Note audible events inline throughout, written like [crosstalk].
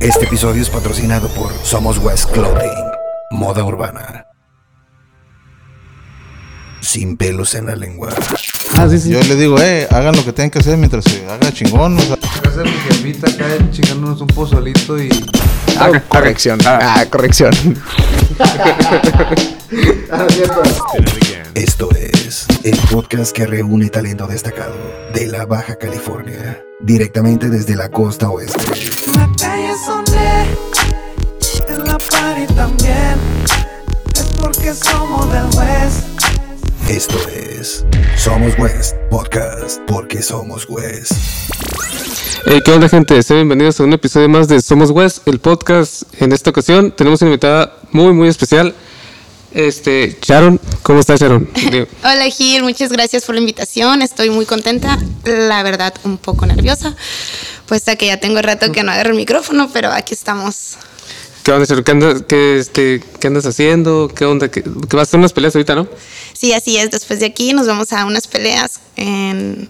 Este episodio es patrocinado por Somos West Clothing, moda urbana. Sin pelos en la lengua. Ah, sí, sí. Yo le digo, eh, hagan lo que tengan que hacer mientras se haga chingón. O sea, mi jefita acá chingándonos un pozolito y. Ah, corrección. Ah, corrección. [laughs] Esto es el podcast que reúne talento destacado de la Baja California, directamente desde la costa oeste. En la party también. Es porque somos del West. Esto es Somos West Podcast, porque somos West. Hey, ¿Qué onda, gente? Sean bienvenidos a un episodio más de Somos West, el podcast. En esta ocasión tenemos una invitada muy, muy especial. Este, Sharon, ¿cómo estás, Sharon? [laughs] Hola Gil, muchas gracias por la invitación. Estoy muy contenta, la verdad un poco nerviosa, puesto que ya tengo rato que no agarro el micrófono, pero aquí estamos. ¿Qué onda, Sharon? ¿Qué andas, qué, este, ¿qué andas haciendo? ¿Qué onda? ¿Qué, vas a hacer unas peleas ahorita, no? Sí, así es. Después de aquí nos vamos a unas peleas en,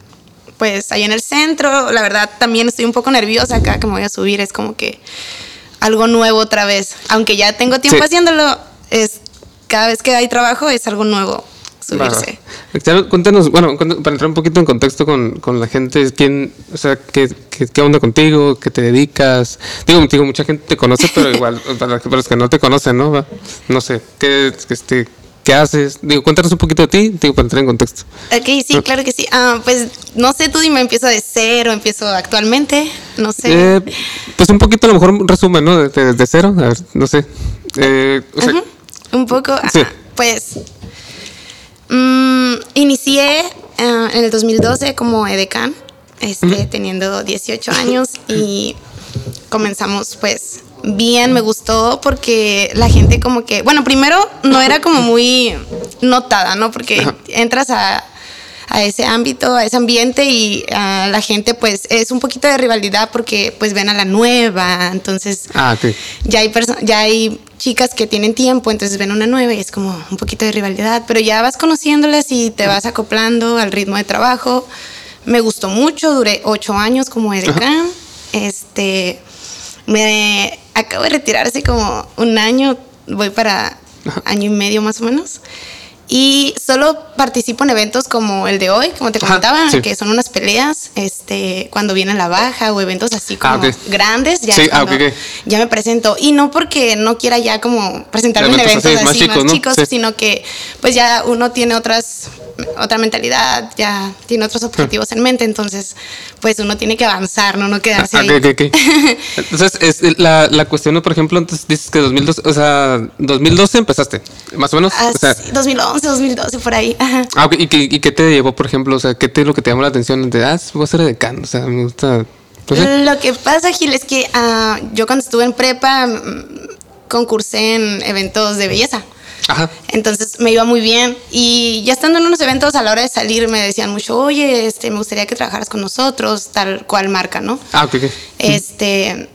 pues, ahí en el centro. La verdad también estoy un poco nerviosa acá que me voy a subir. Es como que algo nuevo otra vez. Aunque ya tengo tiempo Sí. haciéndolo, es cada vez que hay trabajo es algo nuevo subirse. Cuéntanos, bueno, para entrar un poquito en contexto con, con la gente, ¿quién, o sea, qué, qué, qué onda contigo? ¿Qué te dedicas? Digo, digo, mucha gente te conoce, pero [laughs] igual, para, para los que no te conocen, ¿no? Va. No sé, ¿qué, este, ¿qué haces? Digo, cuéntanos un poquito de ti, digo, para entrar en contexto. Ok, sí, claro que sí. Ah, pues no sé, tú dime, empiezo de cero, empiezo actualmente, no sé. Eh, pues un poquito, a lo mejor un resumen, ¿no? Desde de cero, a ver, no sé. Eh, o sea, Ujú, Un poco, Sí. pues mm, inicié ah, en el 2012 como edecán, este, teniendo 18 años y comenzamos pues bien, me gustó porque la gente como que, bueno, primero no era como muy notada, ¿no? Porque entras a, a ese ámbito, a ese ambiente y ah, la gente pues es un poquito de rivalidad porque pues ven a la nueva, entonces Ah, ya hay ya hay chicas que tienen tiempo, entonces ven una nueva y es como un poquito de rivalidad, pero ya vas conociéndolas y te vas acoplando al ritmo de trabajo. Me gustó mucho, duré ocho años como edecán. Este, me acabo de retirar hace como un año, voy para año y medio más o menos. Y solo participo en eventos como el de hoy, como te Ajá, comentaba, sí. que son unas peleas, este, cuando viene la baja o eventos así como Ah, ok. grandes, ya, Sí, ah, cuando ok, ok. ya me presento. Y no porque no quiera ya como presentarme en Eventos así, así, más más chicos, chicos, ¿no? Sí. sino que pues ya uno tiene otras otra mentalidad, ya tiene otros objetivos en mente, entonces pues uno tiene que avanzar, no no quedarse Ah, ahí. [laughs] Entonces, es, la, la cuestión, por ejemplo, entonces dices que 2012, o sea, 2012 empezaste, más o menos. Ah, o sea, sí, 2011, 2012 por ahí. Ah, ¿y, qué, ¿Y qué te llevó, por ejemplo? O sea, ¿qué te es lo que te llamó la atención? De, ah, voy a ser decano, o sea, me gusta. No sé. Lo que pasa, Gil, es que ah, yo cuando estuve en prepa mm, concursé en eventos de belleza. Ajá. Entonces me iba muy bien y ya estando en unos eventos a la hora de salir me decían mucho, oye, este, me gustaría que trabajaras con nosotros, tal cual marca, ¿no? Ah, ok, ok. Este,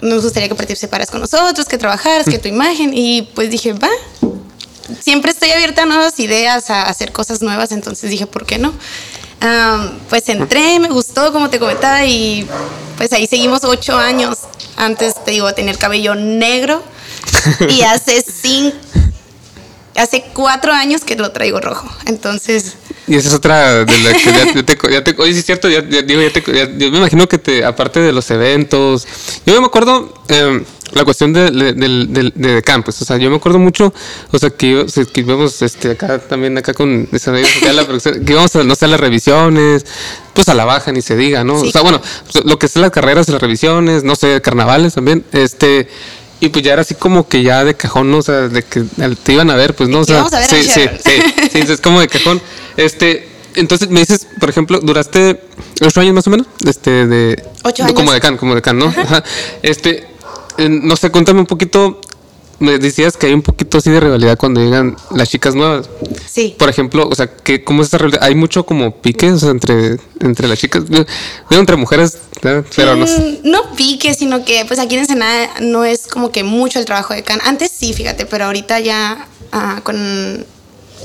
nos gustaría que participaras con nosotros, que trabajaras, que tu imagen y pues dije, va. Siempre estoy abierta a nuevas ideas, a hacer cosas nuevas, entonces dije, ¿por qué no? Am, pues entré, me gustó, como te comentaba, y pues ahí seguimos ocho años. Antes, te digo, tener cabello negro y [laughs] hace cinco, hace cuatro años que lo traigo rojo. Entonces, Y esa es otra de la que ya, te, ya te- oye, sí es cierto, ya, ya- digo, ya te, yo me imagino que te, aparte de los eventos, yo me acuerdo eh, la cuestión de, de, de campus, o sea, yo me acuerdo mucho, o sea, que, que íbamos este, acá también, acá con acá la producción, que íbamos a, no sé, a las revisiones, pues a la baja, ni se diga, ¿no? Sí. O sea, bueno, pues, lo que es las carreras las revisiones, no sé, carnavales también, este... Y pues ya era así como que ya de cajón, ¿no? O sea, de que te iban a ver, pues no, o sea, a ver, sí, sí, sí, sí, es como de cajón. Este, entonces me dices, por ejemplo, duraste ocho años más o menos, este, de Ocho no, como años. decán, como decán, ¿no? Ajá. Este, no sé, cuéntame un poquito. Me decías que hay un poquito así de rivalidad cuando llegan las chicas nuevas. sí. Por ejemplo, o sea, que ¿cómo es esa rivalidad? Hay mucho como pique o sea, entre, entre las chicas. Digo, entre mujeres, ¿eh? pero no sé. Mm, no pique, sino que pues aquí en Ensenada no es como que mucho el trabajo de can. Antes sí, fíjate, pero ahorita ya ah, con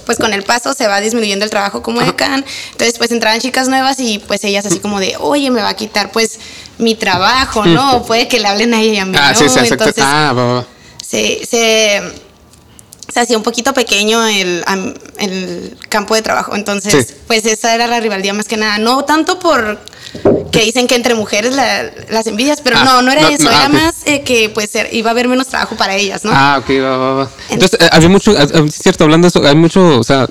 pues con el paso se va disminuyendo el trabajo como decán. Entonces, pues entraban chicas nuevas y pues ellas así como de, oye, me va a quitar pues mi trabajo, ¿no? Puede que le hablen a ella y a mí, Ah, ¿no? sí, sí, exacto. Entonces, Ah, va, va. se, se, se hacía un poquito pequeño el, el campo de trabajo. Entonces, Sí. pues esa era la rivalidad más que nada. No tanto por que dicen que entre mujeres la- las envidias, pero Ah, no, no era no, eso. no, ah, era más eh, que pues iba a haber menos trabajo para ellas, ¿no? Ah, ok, va, va, va. Entonces, eh, había mucho, ah, ah, es cierto, hablando de eso, hay mucho, o sea,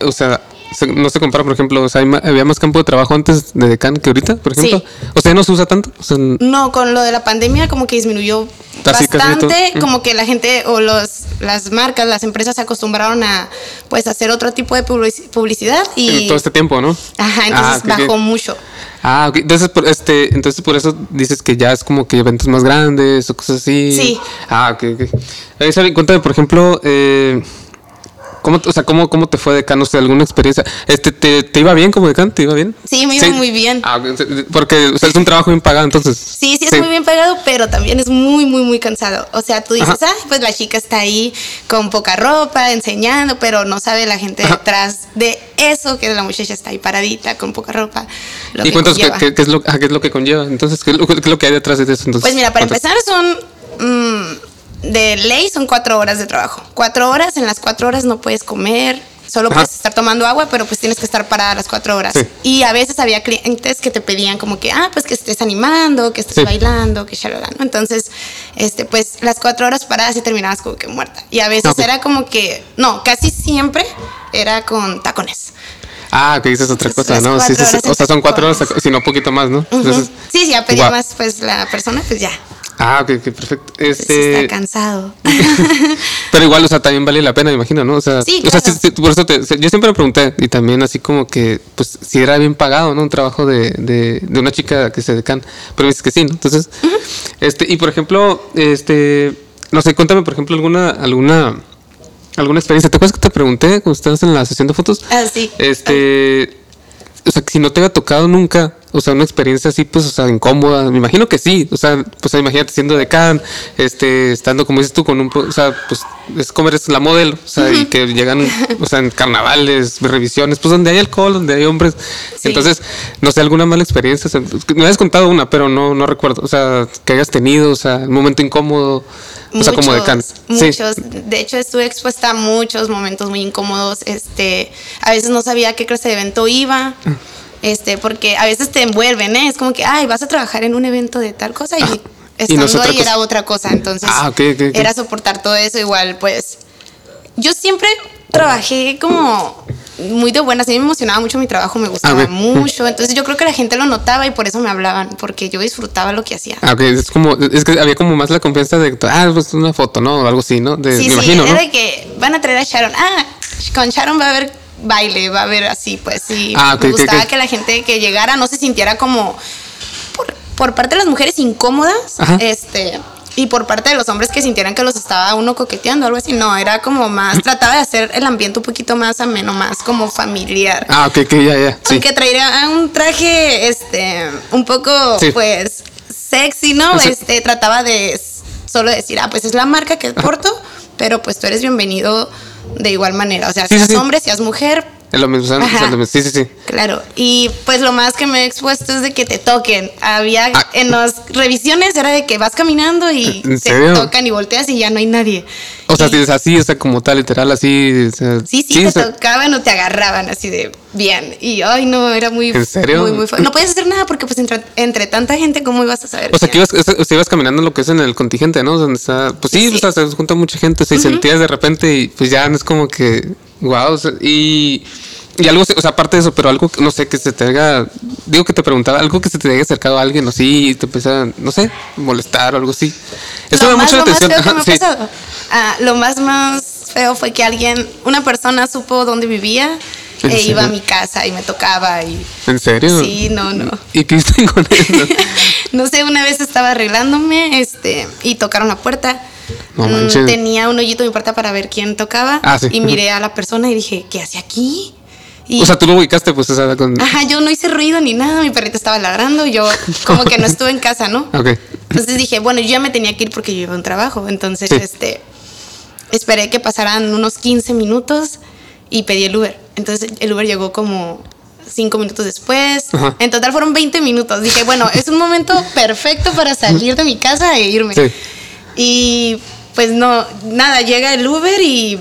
o sea, se- no se compara, por ejemplo, o sea, había más campo de trabajo antes de Decan que ahorita, por ejemplo. Sí. O sea, no se usa tanto. O sea, n- No, con lo de la pandemia como que disminuyó Casi, bastante, todo. como que la gente o los las marcas, las empresas se acompraron a pues hacer otro tipo de publici- publicidad y en todo este tiempo, ¿no? ajá, Ah, entonces bajó mucho. Ah, ok. Entonces, por, este, entonces por eso dices que ya es como que eventos más grandes o cosas así. Sí. Ah, ok, ok. Eh, Sabi, cuéntame, por ejemplo, eh, ¿cómo, o sea, cómo, cómo te fue decán? O sea, alguna experiencia. Este, ¿te, te iba bien como decán? ¿Te iba bien? Sí, me iba muy bien. Ah, porque o sea, es un trabajo bien pagado, entonces. Sí, sí es muy bien pagado, pero también es muy, muy, muy cansado. O sea, tú dices, ah, pues la chica está ahí con poca ropa, enseñando, pero no sabe la gente Ajá. detrás de eso, que la muchacha está ahí paradita con poca ropa. Lo ¿Y que cuéntanos qué, conlleva. qué- qué es lo, qué es lo que conlleva? Entonces, ¿qué es lo, qué es lo que hay detrás de eso? Entonces, Pues mira, para ¿cuántas- empezar son mm, de ley son cuatro horas de trabajo. Cuatro horas, en las cuatro horas no puedes comer, solo Ajá. puedes estar tomando agua, pero pues tienes que estar parada las cuatro horas. Sí. Y a veces había clientes que te pedían como que, ah, pues que estés animando, que estés Sí. bailando, que shalala, ¿no? Entonces, este, pues las cuatro horas paradas y terminabas como que muerta. Y a veces era como que, no, casi siempre era con tacones. Ah, que dices otra Entonces, cosa, ¿no? Sí, sí, sí. O sea, son cuatro horas, en si no un poquito más, ¿no? Entonces, sí, si ya pedía más pues la persona, pues ya. Ah, ok, ok, perfecto. Pues, Este, está cansado. [laughs] pero igual, o sea, también vale la pena, me imagino, ¿no? O sea, Sí, o sea, claro. sí, sí, por eso te, yo siempre me pregunté, y también así como que, pues, si era bien pagado, ¿no? Un trabajo de, de, de una chica que se decan, pero me dices que sí, ¿no? Entonces, este, y por ejemplo, este, no sé, cuéntame, por ejemplo, alguna, alguna, alguna experiencia. ¿Te acuerdas que te pregunté cuando estabas en la sesión de fotos? Ah, sí. Este, o sea, que si no te había tocado nunca, o sea, una experiencia así, pues, o sea, incómoda, me imagino que sí, o sea, pues imagínate siendo decán, este, estando, como dices tú, con un, o sea, pues, es como eres la modelo, o sea, y que llegan, o sea, en carnavales, revisiones, pues, donde hay alcohol, donde hay hombres, Sí. entonces, no sé, alguna mala experiencia, o sea, me habías contado una, pero no, no recuerdo, o sea, que hayas tenido, o sea, un momento incómodo, o sea, como. Sí. Muchos. De hecho, estuve expuesta a muchos momentos muy incómodos. Este, a veces no sabía a qué clase de evento iba. Este, porque a veces te envuelven, ¿eh? Es como que, ay, vas a trabajar en un evento de tal cosa y. Y estando no ahí cosa. era otra cosa. Entonces, Ah, era soportar todo eso igual, pues. Yo siempre trabajé como muy de buenas. A mí me emocionaba mucho mi trabajo, me gustaba mucho. Entonces, yo creo que la gente lo notaba y por eso me hablaban, porque yo disfrutaba lo que hacía. Ah, ok, es como, es que había como más la confianza de, ah, pues una foto, ¿no? O algo así, ¿no? De, Sí, me sí, imagino, era ¿no? de que van a traer a Sharon. Ah, con Sharon va a haber baile, va a haber así, pues sí. Ah, ok, me gustaba que la gente que llegara no se sintiera como por, por parte de las mujeres incómodas, Ajá. este, y por parte de los hombres que sintieran que los estaba uno coqueteando, algo así. No, era como más, [clears throat] trataba de hacer el ambiente un poquito más ameno, más como familiar. Ah, ok, ok, ya, ya. Sí. Aunque traería un traje, este, un poco, Sí. pues, sexy, ¿no? Sí. Este, trataba de solo decir, ah, pues es la marca que porto, pero pues tú eres bienvenido de igual manera. O sea, seas hombre, seas mujer, Es lo mismo, Ajá. lo sí, sí, sí. claro. Y pues lo más que me he expuesto es de que te toquen. Había, Ah. en las revisiones era de que vas caminando y ¿En te tocan y volteas y ya no hay nadie. O sea, Y- si es así, o sea, como tal, literal, así. o sea, Sí, sí, o te sea, tocaban o te agarraban así de bien. Y ay, no, era muy. ¿En serio? Muy, muy No podías hacer nada porque, pues, entre, entre tanta gente, ¿cómo ibas a saber? O sea, que ibas, o sea, ibas caminando lo que es en el contingente, ¿no? Donde está, pues sí, Sí. o sea, se junta mucha gente, se sentías de repente y pues ya no es como que, wow, y, y algo, o sea, aparte de eso, pero algo, no sé, que se te haya, digo que te preguntaba, algo que se te haya acercado a alguien así y te empezaba, no sé, molestar o algo así. Eso lo me más, mucho la lo más feo que me sí. Ah, lo más, más feo fue que alguien, una persona supo dónde vivía ¿En e iba a mi casa y me tocaba y... ¿En serio? Sí, no, no. ¿Y qué hiciste con eso? [laughs] no sé, una vez estaba arreglándome este, y tocaron la puerta. No Mm, manches. Tenía un hoyito en mi puerta para ver quién tocaba. Ah, sí. Y miré a la persona y dije, ¿qué hace aquí? Y, o sea, tú lo ubicaste, pues, o sea, con... Ajá, yo no hice ruido ni nada, mi perrita estaba ladrando, yo [laughs] como que no estuve en casa, ¿no? Ok. Entonces dije, bueno, yo ya me tenía que ir porque yo iba a un trabajo, entonces Sí. este esperé que pasaran unos 15 minutos y pedí el Uber. Entonces el Uber llegó como cinco minutos después. Ajá. En total fueron 20 minutos. Dije, bueno, es un momento [laughs] perfecto para salir de mi casa e irme. Sí. Y pues no, nada, llega el Uber y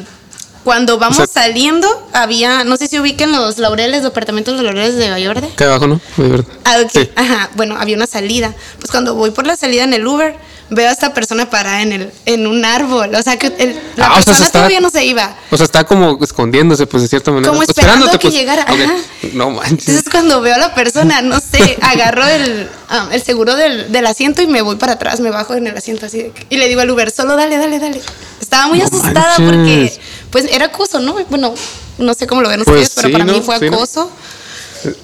cuando vamos O sea- saliendo, había, no sé si ubiquen los laureles, departamentos de laureles de Valladolid. Acá abajo, ¿no? Verdad. Ah, ok. Sí. Ajá, bueno, había una salida. Pues cuando voy por la salida en el Uber, veo a esta persona parada en, el, en un árbol. O sea, que el- la Ah, o sea, se persona está- todavía no se iba. O sea, está como escondiéndose, pues de cierta manera. Como esperando que pues. llegara, ajá. No manches. Entonces cuando veo a la persona, no sé, agarro el, ah, el seguro del, del asiento y me voy para atrás, me bajo en el asiento así. de que- y le digo al Uber, solo dale, dale, dale. Estaba muy No asustada manches. porque, pues, era acoso, ¿no? Bueno, no sé cómo lo ven Pues ustedes, pero sí, para ¿no? mí fue Sí, ¿no? acoso.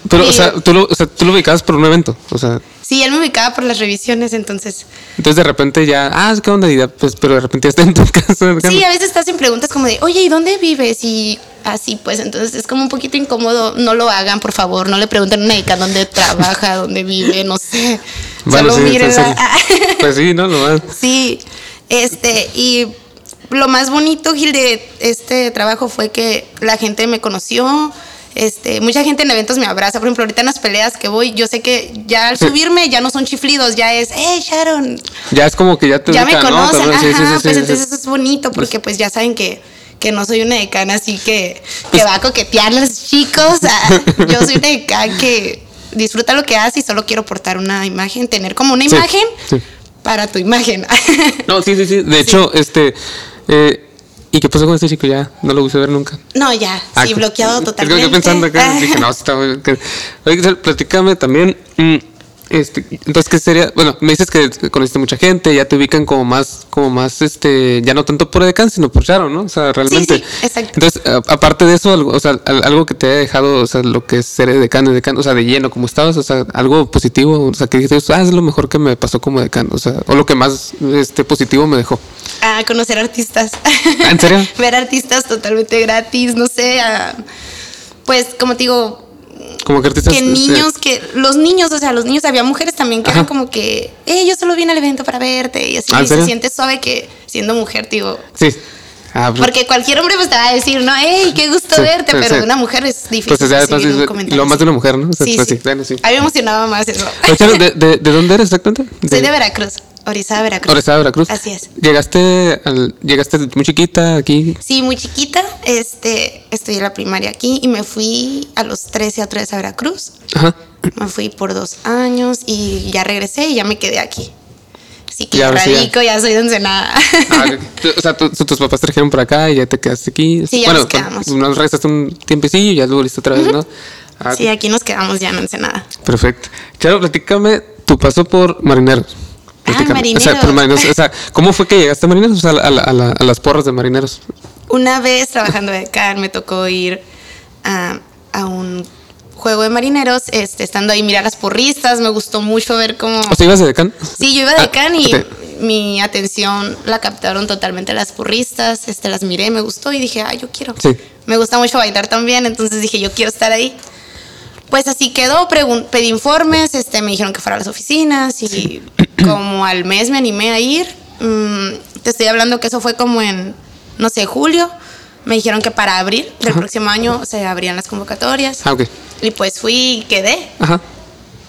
Pero, o sea, tú lo, o sea, tú lo ubicabas por un evento. O sea, Sí, él me ubicaba por las revisiones, entonces... entonces de repente ya, ah, ¿qué onda? Y ya, pues, pero de repente ya está en tu [laughs] casa. Sí, a veces estás en preguntas como de, oye, ¿y dónde vives? Y así, pues entonces es como un poquito incómodo. No lo hagan, por favor. No le pregunten a una médica dónde trabaja, [laughs] dónde vive, no sé. Bueno, Solo sí, miren. [laughs] Pues sí, ¿no? Lo más. Sí, este, y lo más bonito, Gil, de este trabajo fue que la gente me conoció. Este, mucha gente en eventos me abraza. Por ejemplo, ahorita en las peleas que voy, yo sé que ya al subirme ya no son chiflidos, ya es, hey, Sharon, Ya es como que ya te ya me ubican, ¿no? conocen, sí, ajá, sí, sí, pues sí, sí. entonces eso es bonito porque pues ya saben que, que no soy una decana así que, que va a coquetear a los chicos. [laughs] Yo soy una decana que disfruta lo que hace y solo quiero portar una imagen, tener como una imagen para tu imagen. [laughs] No, sí, sí, sí. De hecho, este. Eh, ¿Y qué pasó con este chico? Ya no lo quise ver nunca. No, ya, Ah, sí, [laughs] que- bloqueado es que totalmente. Yo pensando acá, dije, no, [laughs] está que- platícame también. mm, este, entonces, ¿qué sería? Bueno, me dices que conociste mucha gente, ya te ubican como más, como más, este, ya no tanto por Edecán, sino por Sharon, ¿no? O sea, realmente. sí, exacto. Entonces, a- aparte de eso, algo, o sea, al- algo que te haya dejado, o sea, lo que es ser Edecán, Edecán, o sea, de lleno, como estabas, o sea, algo positivo, o sea, que dices, ah, es lo mejor que me pasó como Edecán, o sea, o lo que más, este, positivo me dejó. A conocer artistas. ¿Ah, en serio? [laughs] Ver artistas totalmente gratis, no sé. a- pues, como te digo, Como que artistas. que este, niños, que los niños, o sea, los niños, había mujeres también que Ajá. eran como que, eh, yo solo vine al evento para verte y así, ¿Ah, y se siente suave que siendo mujer, digo, Sí. Ah, pues- porque cualquier hombre pues te va a decir, no, hey, qué gusto Sí, verte, sí, pero sí. una mujer es difícil. Pues o sea, entonces, lo más de una mujer, ¿no? O sea, Sí, pues, sí. bueno. A mí me emocionaba más eso. Pero, Charo, ¿de, de, de dónde eres exactamente? Soy de Veracruz, Orizaba, Veracruz. Orizaba, Veracruz. Así es. Llegaste, al, llegaste muy chiquita aquí. Sí, muy chiquita, este, estudié la primaria aquí y me fui a los 13 otra vez a Veracruz. Ajá. Me fui por dos años y ya regresé y ya me quedé aquí. Así que Ya, sí, radico, ya soy de Ensenada. Ah, o sea, tus papás trajeron por acá y ya te quedaste aquí. Sí, ya bueno, nos quedamos. nos regresaste un tiempecillo y ya listo otra vez, ¿no? Ah, sí, aquí nos quedamos ya en Ensenada. Perfecto. Charo, platícame tu paso por Marineros. O sea, Marineros. O sea, ¿cómo fue que llegaste a Marineros? O sea, a, la- a la- a las porras de Marineros. Una vez trabajando de acá me tocó ir a, a un juego de marineros, este, estando ahí mirar las porristas, me gustó mucho ver cómo... O sea, ibas de Decán. Sí, yo iba de Ah, Can y mi atención la captaron totalmente las porristas, este, las miré, me gustó y dije, ah, yo quiero. Sí. Me gusta mucho bailar también, entonces dije, yo quiero estar ahí. Pues así quedó, pedí informes, este, me dijeron que fuera a las oficinas y [clears throat] como al mes me animé a ir. Mm, te estoy hablando que eso fue como en, no sé, julio. Me dijeron que para abril del próximo año se abrían las convocatorias. Ah, ok. Y pues fui y quedé Ajá.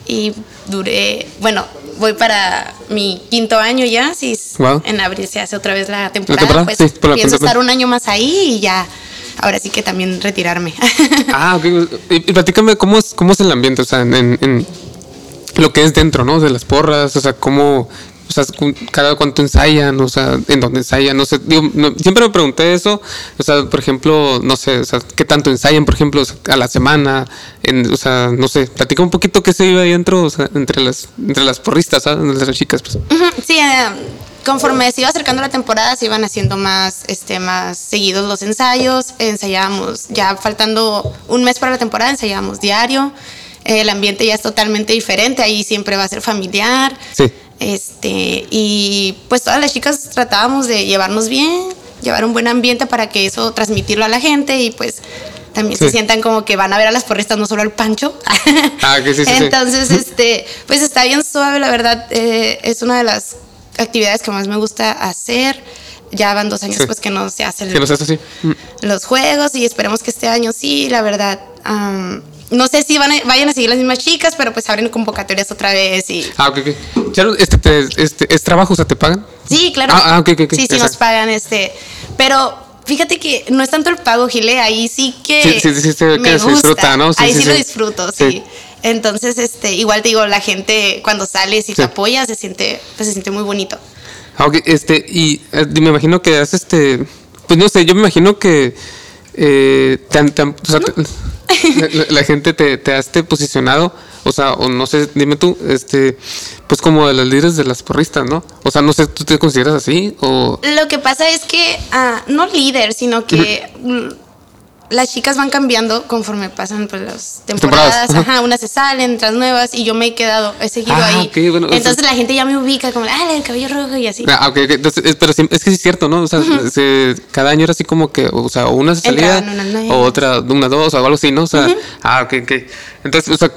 y duré, bueno, voy para mi quinto año ya, si Wow. en abril se hace otra vez la temporada, temporada? pues Sí, la pienso estar un año más ahí y ya, ahora sí que también retirarme. [laughs] Ah, ok. Y, platícame cómo es, cómo es el ambiente, o sea, en lo que es dentro, ¿no? De las porras, o sea, cómo, o sea, cada cuánto ensayan, o sea, en dónde ensayan, no sé. Digo, siempre me pregunté eso, o sea, por ejemplo, no sé, o sea, qué tanto ensayan, por ejemplo, a la semana, en, o sea, no sé, platica un poquito qué se vive ahí dentro, o sea, entre las, entre las porristas, ¿sabes? Entre las chicas, pues. Sí, eh, conforme se iba acercando la temporada, se iban haciendo más, este, más seguidos los ensayos. Ensayábamos, ya faltando un mes para la temporada, ensayábamos diario. El ambiente ya es totalmente diferente, ahí siempre va a ser familiar. Sí. Este, y pues todas las chicas tratábamos de llevarnos bien, llevar un buen ambiente para que eso transmitirlo a la gente y pues también se Sí. sientan como que van a ver a las porristas, no solo al pancho. [laughs] Ah, que sí, sí, sí. Entonces, [laughs] este, pues está bien suave, la verdad, eh, es una de las actividades que más me gusta hacer. ya van dos años Sí. pues que no se hacen seas así. Mm. los juegos y esperemos que este año sí, la verdad. am, no sé si van a- vayan a seguir las mismas chicas, pero pues abren convocatorias otra vez y... Ah, ok, ok. Charo, este, te- este, ¿es trabajo? O sea, ¿te pagan? Sí, claro. Ah, ah, ok, ok, ok. Sí, sí Exacto. nos pagan este. Pero fíjate que no es tanto el pago, Gile, ahí sí que Sí, sí, sí, se ve que me se gusta. disfruta, ¿no? Sí, ahí sí, sí, lo sí. disfruto, Sí. sí. Entonces, este, igual te digo, la gente cuando sales y Sí. te apoya se siente, pues se siente muy bonito. Ah, ok, este, y eh, me imagino que has este. Pues no sé, yo me imagino que. Eh, te han- o sea, te- la, la- la gente te, te ha este, posicionado, o sea, o no sé, dime tú, este, pues como de las líderes de las porristas, ¿no? O sea, no sé, ¿tú te consideras así? O. Lo que pasa es que, ah, no líder, sino que las chicas van cambiando conforme pasan pues, las temporadas. Temporadas, ajá. Unas se salen, otras nuevas, y yo me he quedado, he seguido Ah, ahí. bueno, Entonces eso- la gente ya me ubica como, ah, del cabello rojo y así. Ah, ok, ok, entonces, es- pero es que sí es cierto, ¿no? O sea, se- cada año era así como que, o sea, una se salía, o otra, una, dos, o algo así, ¿no? O sea, ah, ok, ok. Entonces, o sea,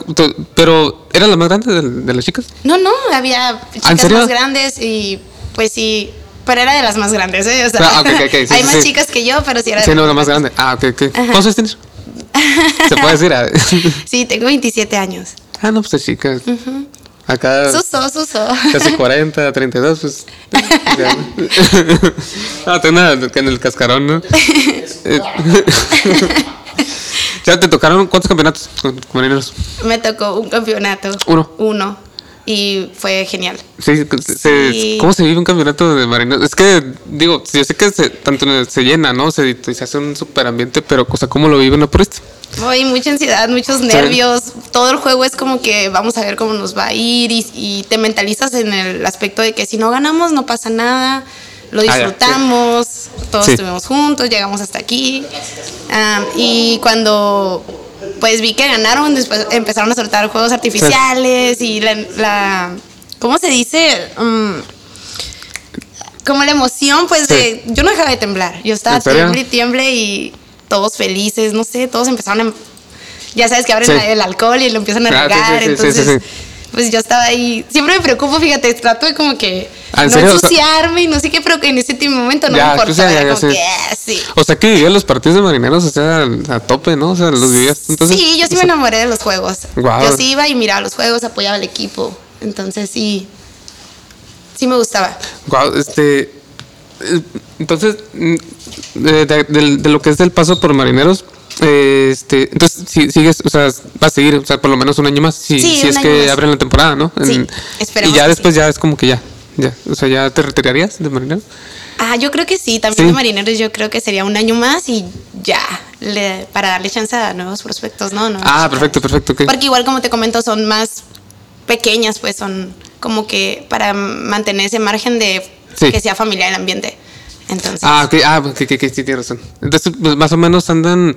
pero, ¿era la más grande de, de las chicas? No, no, había chicas ¿en serio? más grandes y pues sí, pero era de las más grandes, ¿eh? O sea, Ah, ok, ok, ok, sí, hay sí, más sí. chicas que yo, pero sí era de Sí, no, la más grande. Ah, ok, ok. ¿Cuántos años tienes? Se puede decir. Ah, [laughs] Sí, tengo 27 años. Ah, no, pues es chica. Acá Suso, suso. casi 40, 32, pues. [laughs] Ah, tengo una en el cascarón, ¿no? [laughs] Ya te tocaron cuántos campeonatos con, con marineros? Me tocó un campeonato. Uno. Uno. Y fue genial. Sí, se- Sí. ¿cómo se vive un campeonato de marineros? Es que, digo, yo sé que se, tanto se llena, ¿no? Se, se hace un super ambiente, pero, o sea, ¿cómo lo viven por esto? Hay mucha ansiedad, muchos nervios. Todo el juego es como que vamos a ver cómo nos va a ir y, y te mentalizas en el aspecto de que si no ganamos no pasa nada, lo Ah, sí. disfrutamos, todos Sí. estuvimos juntos, llegamos hasta aquí. Ah, y cuando pues vi que ganaron, después empezaron a soltar juegos artificiales y la, la- ¿cómo se dice? Mm, como la emoción, pues Sí. de, yo no dejaba de temblar, yo estaba tiemble y tiemble y todos felices, no sé, todos empezaron a, ya sabes que abren Sí. el alcohol y lo empiezan a Ah, regar, entonces pues yo estaba ahí, siempre me preocupo, fíjate, trato de como que ¿en no serio? O sea- ensuciarme y no sé qué, pero que en ese momento no Ya, me importaba, ya, como que ah, sí. O sea, que vivías los partidos de marineros, o sea, a tope, ¿no? O sea, los vivías. Entonces, sí, yo sí o me enamoré de los juegos. Yo sí iba y miraba los juegos, apoyaba al equipo. Entonces sí, sí me gustaba. Guau, este. eh, Entonces, mm, de, de- del- de lo que es del paso por marineros, eh, este, entonces si sigues, o sea, va a seguir, o sea, por lo menos un año más, si, Sí, si es que más. abren la temporada, ¿no? En- Y ya después ya es como que ya, ya, o sea, ya te retirarías de marinero. Ah, yo creo que sí, también Sí. de marineros yo creo que sería un año más y ya, le- para darle chance a nuevos prospectos, ¿no? Nuevas Ah, perfecto, perfecto. Porque igual como te comento son más pequeñas, pues son como que para mantener ese margen de Sí. que sea familiar el ambiente. Entonces, Ah, ok, ah, que, que, que sí, tienes razón. Entonces, pues, más o menos andan.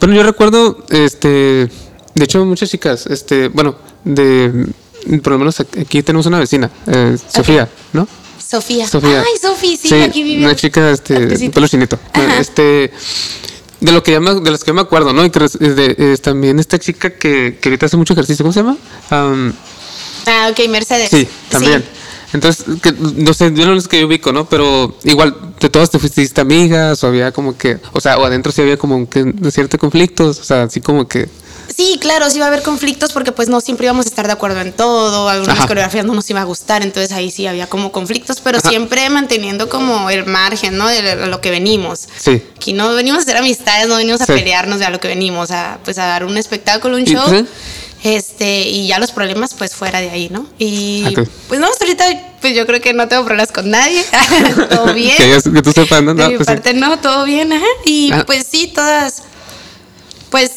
Bueno, yo recuerdo, este. De hecho, muchas chicas, este, bueno, de. Por lo menos aquí tenemos una vecina, eh, Sofía, ¿no? Sofía. Sofía. Ay, Sofía, sí, aquí vive. Una chica, este, pelo chinito. Este. De lo que ya me- de las que yo me acuerdo, ¿no? Y que es de- también esta chica que, que ahorita hace mucho ejercicio, ¿cómo se llama? Am, Ah, ok, Mercedes. Sí, también. Entonces, que, no sé, yo no es que yo ubico, ¿no? Pero igual, de todas te fuiste amigas, o había como que, o sea, o adentro sí había como que ciertos conflictos, o sea, así como que. Sí, claro, sí va a haber conflictos porque pues no siempre íbamos a estar de acuerdo en todo, algunas Ajá. coreografías no nos iba a gustar, entonces ahí sí había como conflictos, pero Ajá. siempre manteniendo como el margen, ¿no? De lo- que venimos. Sí. Aquí no venimos a hacer amistades, no venimos a Sí. pelearnos de a lo que venimos, a pues a dar un espectáculo, un show. sí. Este, y ya los problemas pues fuera de ahí, ¿no? Y Ok. pues no, hasta ahorita pues yo creo que no tengo problemas con nadie. [laughs] todo [laughs] bien. Que, ellas- que tú sepas, ¿no? De No, mi pues sí. parte no, todo bien, ajá. Y Ah. pues sí, todas, pues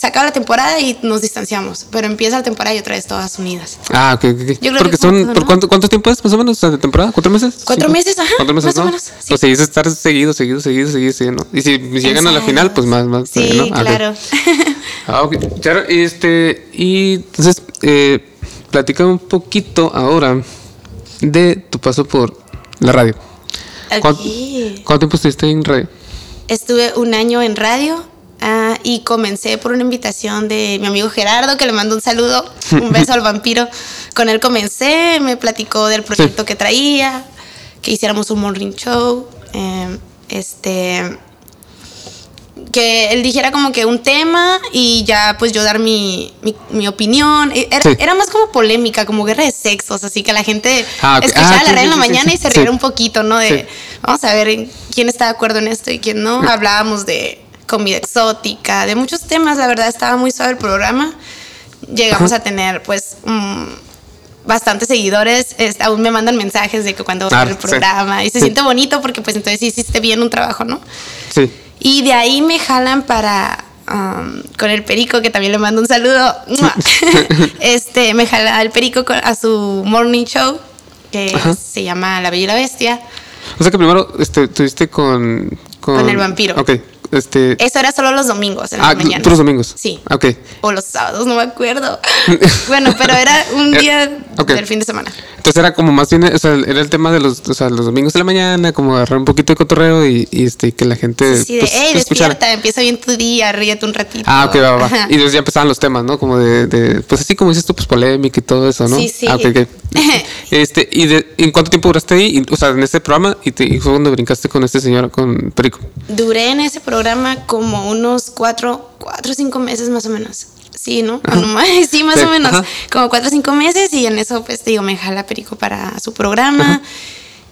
se acaba la temporada y nos distanciamos, pero empieza la temporada y otra vez todas unidas. Ah, ok, ok. creo Porque que son, ¿por cuánto, cuánto tiempo es más o menos? O de temporada, ¿cuatro meses? Cuatro Cinco? meses, ajá, Cuatro meses, más o ¿no? menos, sí. Pues sí, es estar seguido, seguido, seguido, seguido, seguido, ¿no? Y si llegan a la final, pues más, más. Sí, ¿no? Ah, ok. claro. Ah, ok. Charo, este, y entonces, eh, platica un poquito ahora de tu paso por la radio. ¿Cuánto, Aquí. cuánto tiempo estuviste en radio? Estuve un año en radio ah, y comencé por una invitación de mi amigo Gerardo, que le mando un saludo, un [laughs] beso al vampiro. Con él comencé, me platicó del proyecto que traía, que hiciéramos un morning show eh, este que él dijera como que un tema y ya pues yo dar mi, mi, mi opinión. E- Era, Sí. era más como polémica, como guerra de sexos, así que la gente Ah, ok. escuchaba Ah, la sí, radio en la mañana y se riera un poquito, ¿no? De vamos a ver quién está de acuerdo en esto y quién no. Hablábamos de comida exótica, de muchos temas, la verdad estaba muy suave el programa. Llegamos a tener pues mm, bastantes seguidores, es- aún me mandan mensajes de que cuando Ah, el sí. programa y se Sí. siente bonito porque pues entonces hiciste bien un trabajo, ¿no? Sí. Y de ahí me jalan para um, con el perico, que también le mando un saludo. [laughs] [laughs] Este, me jala el perico a su morning show, que Ajá. se llama La Bella y la Bestia. O sea que primero este, estuviste con, con. Con el vampiro. Ok. Este. Eso era solo los domingos, en ah, la mañana. puros domingos. Sí. Ok. O los sábados, no me acuerdo. [laughs] bueno, pero era un Eh, día ok. del fin de semana. Entonces era como más bien, o sea, era el tema de los, o sea, los domingos de la mañana, como agarrar un poquito de cotorreo y, y, este, que la gente Sí, de, pues, hey, te escuchara. despierta, empieza bien tu día, ríete un ratito. Ah, ok, va, va. Ajá. Y entonces ya empezaban los temas, ¿no? Como de, de, pues así como dices tú, pues polémica y todo eso, ¿no? Sí, sí. Ah, ok, ok. [laughs] este, ¿y de, en cuánto tiempo duraste ahí? O sea, en este programa, y, te, y fue cuando brincaste con este señor, con Perico. Duré en ese programa como unos cuatro, cuatro o cinco meses más o menos. Sí, ¿no? [laughs] Sí, más Sí, o menos. ajá. Como cuatro o cinco meses y en eso, pues, digo, me jala Perico para su programa.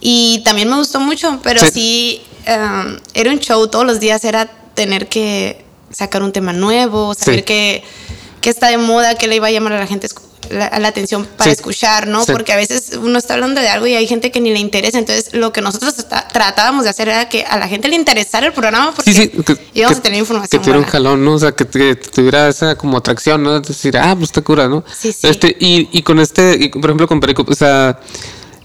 Y también me gustó mucho, pero Sí. sí, um, era un show, todos los días era tener que sacar un tema nuevo, saber Sí. que, que está de moda, que le iba a llamar a la gente la, la atención para Sí. escuchar, ¿no? Sí. Porque a veces uno está hablando de algo y hay gente que ni le interesa. Entonces, lo que nosotros está- tratábamos de hacer era que a la gente le interesara el programa porque Sí, sí. Que, íbamos que- a tener información. Que tuviera un jalón, ¿no? O sea, que, que tuviera esa como atracción, ¿no? Decir, ah, pues está cura, ¿no? Sí, sí. Este, y, y con este, y por ejemplo, con Perico, o sea,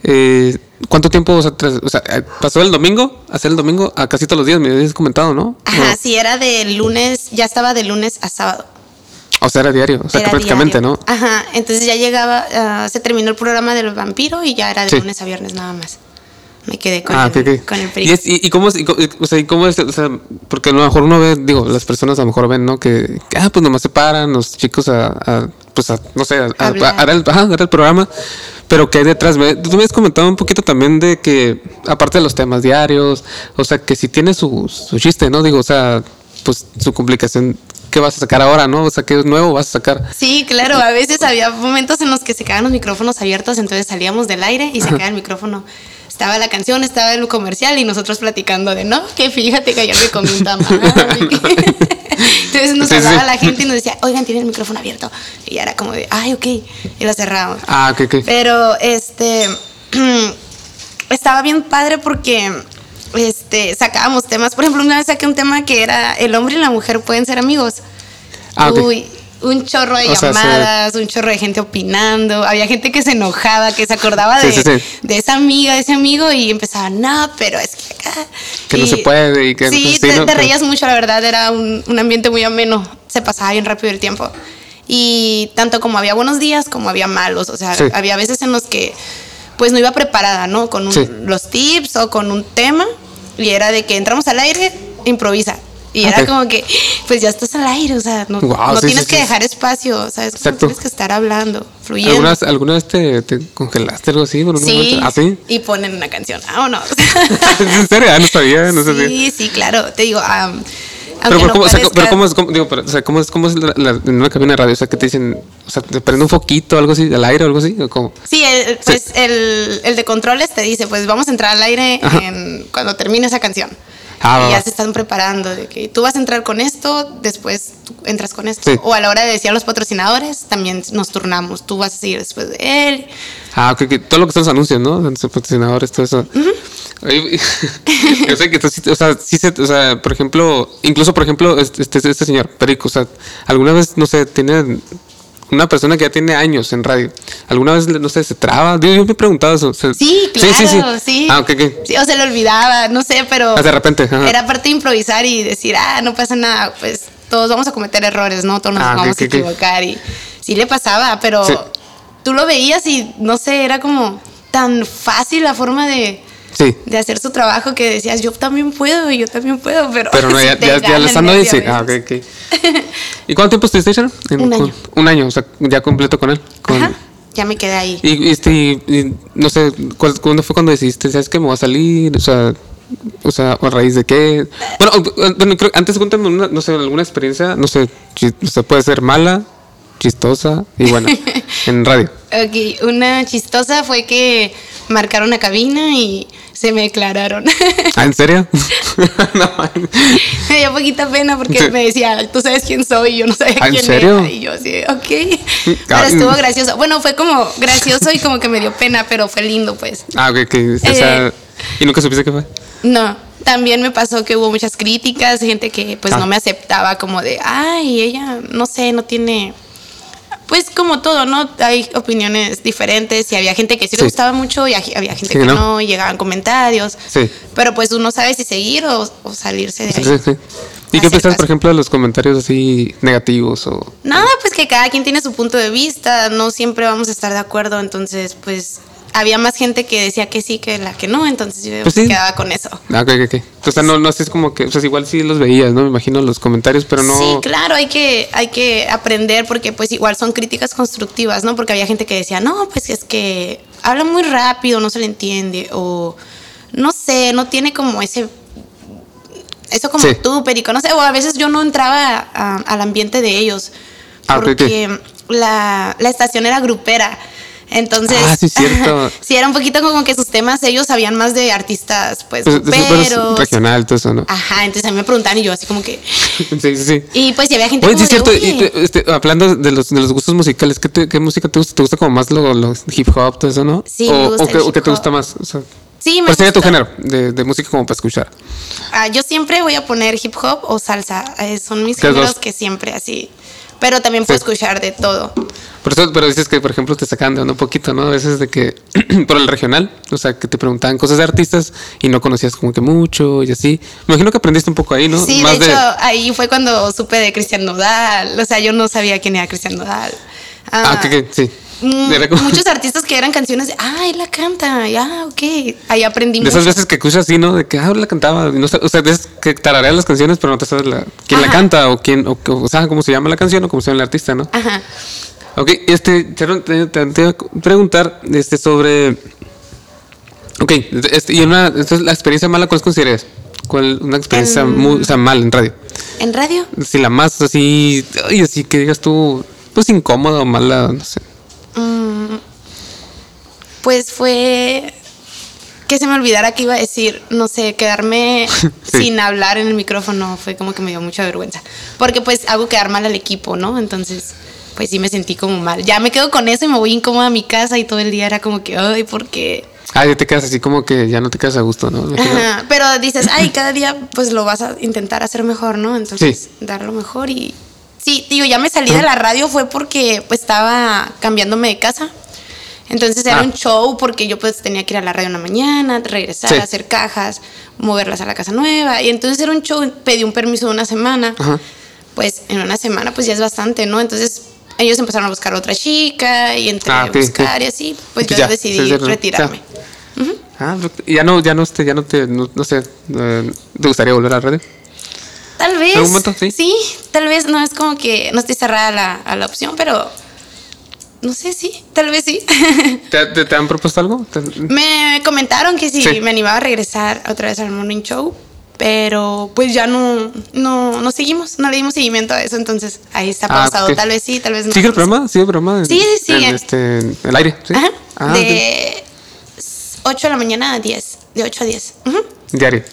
eh, ¿cuánto tiempo, o sea, tras- o sea, eh, pasó el domingo, hacer el domingo a casi todos los días, me habías comentado, ¿no? Ajá, sí, era de lunes, ya estaba de lunes a sábado. O sea, era diario, o sea, que prácticamente, diario. ¿no? Ajá, entonces ya llegaba, ah, se terminó el programa del vampiro y ya era de Sí. lunes a viernes nada más. Me quedé con, Ah, el, ok, ok. con el ¿Y, perico. es- y, y cómo es, y o sea, y cómo es, o sea, porque a lo mejor uno ve, digo, las personas a lo mejor ven, ¿no? Que, que, ah, pues nomás se paran los chicos a, a, pues a, no sé, a, dar el, el programa, pero que hay detrás, Me- tú me habías comentado un poquito también de que, aparte de los temas diarios, o sea, que si tiene su, su chiste, ¿no? Digo, o sea, pues su complicación, ¿qué vas a sacar ahora, no? O sea, ¿qué nuevo vas a sacar? Sí, claro, a veces había momentos en los que se quedaban los micrófonos abiertos, entonces salíamos del aire y se quedaba el micrófono. Estaba la canción, estaba el comercial y nosotros platicando de, no, que fíjate que ayer me comí un tamal. [laughs] entonces nos Sí, sí. hablaba la gente y nos decía, oigan, tiene el micrófono abierto. Y era como de, ay, ok, y lo cerramos. Ah, ok, ok. Pero este [clears throat] estaba bien padre porque este sacábamos temas. Por ejemplo, una vez saqué un tema que era el hombre y la mujer pueden ser amigos. Ah. Uy, un chorro de O sea, se- llamadas, un chorro de gente opinando. Había gente que se enojaba, que se acordaba Sí, de, sí, sí. de esa amiga, de ese amigo y empezaba, no, pero es que acá. Que no se puede y que- Sí, te, ¿no? te reías mucho, la verdad, era un, un ambiente muy ameno. Se pasaba bien rápido el tiempo. Y tanto como había buenos días, como había malos. O sea, había veces en los que pues no iba preparada, ¿no? Con un- los tips o con un tema. Y era de que entramos al aire, improvisa. Y era como que, pues ya estás al aire, o sea, no, Guau, no sí, tienes sí, que sí. dejar espacio, ¿sabes? Exacto. Tienes que estar hablando, fluyendo. ¿Alguna, vez- ¿Alguna vez te, te congelaste algo así? por un Sí? ¿Ah, sí? y ponen una canción, vámonos. [laughs] ¿En serio? Ah, no sabía, no [laughs] sabía. Sí, sí, claro. Te digo, am, Pero, no ¿cómo, o sea, pero ¿cómo es, cómo, digo, pero, o sea, ¿cómo es, cómo es la- la- en una cabina de radio? O sea, que te dicen, o sea, te prende un foquito, algo así, al aire o algo así, o cómo? Sí, el, pues El, el de controles te dice, pues vamos a entrar al aire en- cuando termine esa canción. Ah, y ya se están preparando de que tú vas a entrar con esto, después tú entras con esto. Sí. O a la hora de decir a los patrocinadores, también nos turnamos. Tú vas a seguir después de él. Ah, ok, ok. todo lo que son los anuncios, ¿no? Los patrocinadores, todo eso. Oye, [laughs] yo sé que esto sí, o sea, sí se, o sea, por ejemplo, incluso, por ejemplo, este, este, este señor, Perico, o sea, alguna vez, no sé, tiene una persona que ya tiene años en radio, alguna vez, no sé, se traba. Yo, yo me he preguntado eso. o sea, Sí, claro, sí. Ah, ok, ok. Sí, o se le olvidaba, no sé, pero. Ah, de repente, ajá. Era parte de improvisar y decir, ah, no pasa nada, pues todos vamos a cometer errores, ¿no? Todos nos Ah, vamos ok, a equivocar y sí le pasaba, pero Sí. tú lo veías y no sé, era como tan fácil la forma de, Sí. de hacer su trabajo que decías, yo también puedo, y yo también puedo, pero. Pero no, [laughs] ya, ya, ya le el están a Ah, ok, ok. [laughs] ¿Y cuánto tiempo estuviste, Sharon? Un año. Un año, o sea, ya completo con él. Con, Ajá, ya me quedé ahí. Y, este, y- no sé, ¿cuál- ¿cuándo fue cuando decidiste? ¿Sabes que me voy a salir? O sea, O sea, ¿o a raíz de qué? Bueno, o- bueno creo, antes cuéntame una, no sé, alguna experiencia, no sé, o sea, puede ser mala, chistosa y buena [laughs] en radio. Ok, una chistosa fue que marcaron una cabina y se me declararon. [laughs] ¿Ah, en serio? [laughs] no, me dio poquita pena porque Sí. me decía, tú sabes quién soy, y yo no sabía ¿Ah, en quién serio? era. Y yo así, ok. Ah, Pero estuvo mm. gracioso. Bueno, fue como gracioso y como que me dio pena, pero fue lindo, pues. Ah, ok, ok, o sea, Eh. ¿y nunca supiste qué fue? No, también me pasó que hubo muchas críticas, gente que pues Ah. no me aceptaba como de, ay, ella, no sé, no tiene... Pues como todo, ¿no? Hay opiniones diferentes y había gente que sí, Sí. le gustaba mucho y había gente Sí, que ¿no? no, y llegaban comentarios. Sí. Pero pues uno sabe si seguir o, o salirse de ahí. Sí, sí. ¿Y qué piensas, por ejemplo, de los comentarios así negativos o Nada, pues que cada quien tiene su punto de vista, no siempre vamos a estar de acuerdo, entonces pues había más gente que decía que sí que la que no, entonces yo Pues me sí. quedaba con eso. Ah, ok, ok. O sea, no, no es como que, o sea, igual sí los veías, ¿no? Me imagino los comentarios, pero no. Sí, claro, hay que, hay que aprender porque pues igual son críticas constructivas, ¿no? Porque había gente que decía, no, pues es que habla muy rápido, no se le entiende, o no sé, no tiene como ese... Eso como Sí. tú, Perico, no sé, o a veces yo no entraba a- al ambiente de ellos Ah, ok, ok. porque la, la estación era grupera. Entonces, Ah, sí, cierto. [laughs] sí, era un poquito como que sus temas, ellos sabían más de artistas, pues, Pues, pero regional, todo eso, ¿no? Ajá, entonces a mí me preguntaban y yo así como que... [laughs] sí, sí, sí. Y pues si había gente Oye, como sí, de, cierto. y este, hablando de los, de los gustos musicales, ¿qué, te- qué música te gusta? ¿Te gusta como más lo, lo hip hop, todo eso, no? Sí, o, me gusta o qué, el o qué hip te hop. gusta más? O sea, Sí, me ¿Cuál sería tu gusta. género de, de música como para escuchar? Ah, yo siempre voy a poner hip hop o salsa. eh, son mis ¿Qué géneros dos? que siempre así. Pero también puedo Sí. escuchar de todo. Por eso, pero dices que, por ejemplo, te sacan de onda un poquito, ¿no? A veces de que, [clears throat] por el regional, o sea, que te preguntaban cosas de artistas y no conocías como que mucho y así. Me imagino que aprendiste un poco ahí, ¿no? Sí, Más de hecho, ahí fue cuando supe de Cristian Nodal. O sea, yo no sabía quién era Cristian Nodal. Ah, que, que sí. Mm, Muchos artistas que eran canciones de, ah, él la canta, ya, ok. Ahí aprendí De esas veces que escuchas así, ¿no? De que, ah, la cantaba. No, o sea, es que tarareas las canciones, pero no te sabes la, quién la canta o quién, o, o sea, cómo se llama la canción o cómo se llama el artista, ¿no? Ajá. Ok, este, Sharon, te, te- te iba a preguntar este, sobre. Ok, este, y una, entonces la experiencia mala, ¿cuál consideras? ¿Cuál, una experiencia En- muy, o sea, mal en radio? ¿En radio? Si la más así, ay, así que digas tú, pues incómoda o mala, no sé. Mm, pues fue que se me olvidara que iba a decir, no sé, quedarme [laughs] Sí. sin hablar en el micrófono fue como que me dio mucha vergüenza. Porque pues hago quedar mal al equipo, ¿no? Entonces, pues sí me sentí como mal. Ya me quedo con eso y me voy incómoda a mi casa y todo el día era como que, ay, ¿por qué? Ah, ya te quedas así como que ya no te quedas a gusto, ¿no? Ajá, Pero dices, ay, cada día pues lo vas a intentar hacer mejor, ¿no? Entonces, Sí. dar lo mejor y... Sí, digo, ya me salí de la radio fue porque pues estaba cambiándome de casa. Entonces era Ah. un show porque yo pues tenía que ir a la radio en la mañana, regresar, Sí. hacer cajas, moverlas a la casa nueva. Y entonces era un show, pedí un permiso de una semana. Ajá. Pues en una semana pues ya es bastante, ¿no? Entonces ellos empezaron a buscar otra chica y entre Ah, ok, buscar y así, pues Pues yo ya, decidí sí, retirarme. Ah, ya no, ya no, ya no te, no, no sé, eh, ¿te gustaría volver a la radio? Tal vez. ¿Algún momento? Sí. tal vez no es como que no estoy cerrada a la, a la opción, pero no sé, sí, tal vez sí. [laughs] ¿Te, te, te han propuesto algo? ¿Te- me comentaron que si Sí. me animaba a regresar otra vez al Morning Show, pero pues ya no, no, no seguimos, no le dimos seguimiento a eso, entonces ahí está Ah, pausado. Tal vez sí, tal vez no. ¿Sigue el programa? ¿Sigue el programa? Sí, sí, sigue. En, este, en el aire, ¿sí? Ajá. Ah, de 8 de la mañana a 10, de 8 a 10, Ujú, Diario. diario.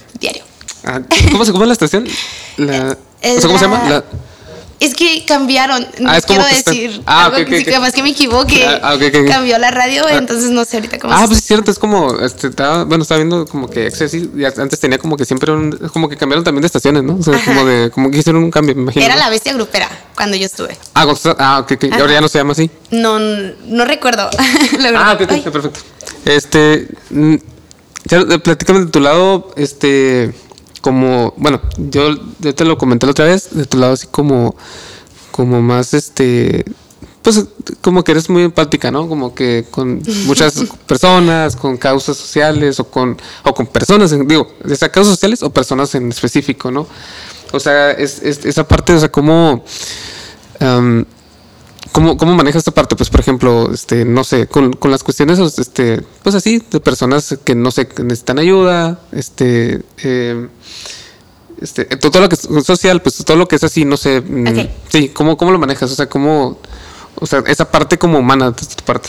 Ah, ¿Cómo se llama la estación? La, Es o sea, ¿Cómo se la- llama? La, Es que cambiaron. No Ah, es quiero decir. Ah, algo ok, que ok, sí, ok. capaz que me equivoque. Ah, ah. Cambió la radio, Ah. entonces no sé ahorita cómo Ah, se- pues es cierto, es como, este, estaba, bueno, estaba viendo como que antes tenía como que siempre un, como que cambiaron también de estaciones, ¿no? O sea, Ajá. como de, como que hicieron un cambio, me imagino. Era ¿no? la bestia grupera cuando yo estuve. Ah, ah, ok, ahora ya no se llama así. No, no recuerdo. [laughs] la verdad. Ah, perfecto. Este, mm, ya, eh, platícame de tu lado, este, como, bueno, yo, yo te lo comenté la otra vez, de tu lado así como, como más, este, pues como que eres muy empática, ¿no? Como que con [laughs] muchas personas, con causas sociales o con, o con personas, en- digo, de esas causas sociales o personas en específico, ¿no? O sea, es, es- esa parte, o sea, como... ¿Cómo, ¿Cómo manejas esta parte? Pues, por ejemplo, este, no sé, con, con las cuestiones, este, pues así, de personas que no sé, que necesitan ayuda, este, eh, este, todo lo que es social, pues todo lo que es así, no sé, mm, Ok. sí, ¿cómo, ¿cómo lo manejas? O sea, ¿cómo, o sea, esa parte como humana de tu parte?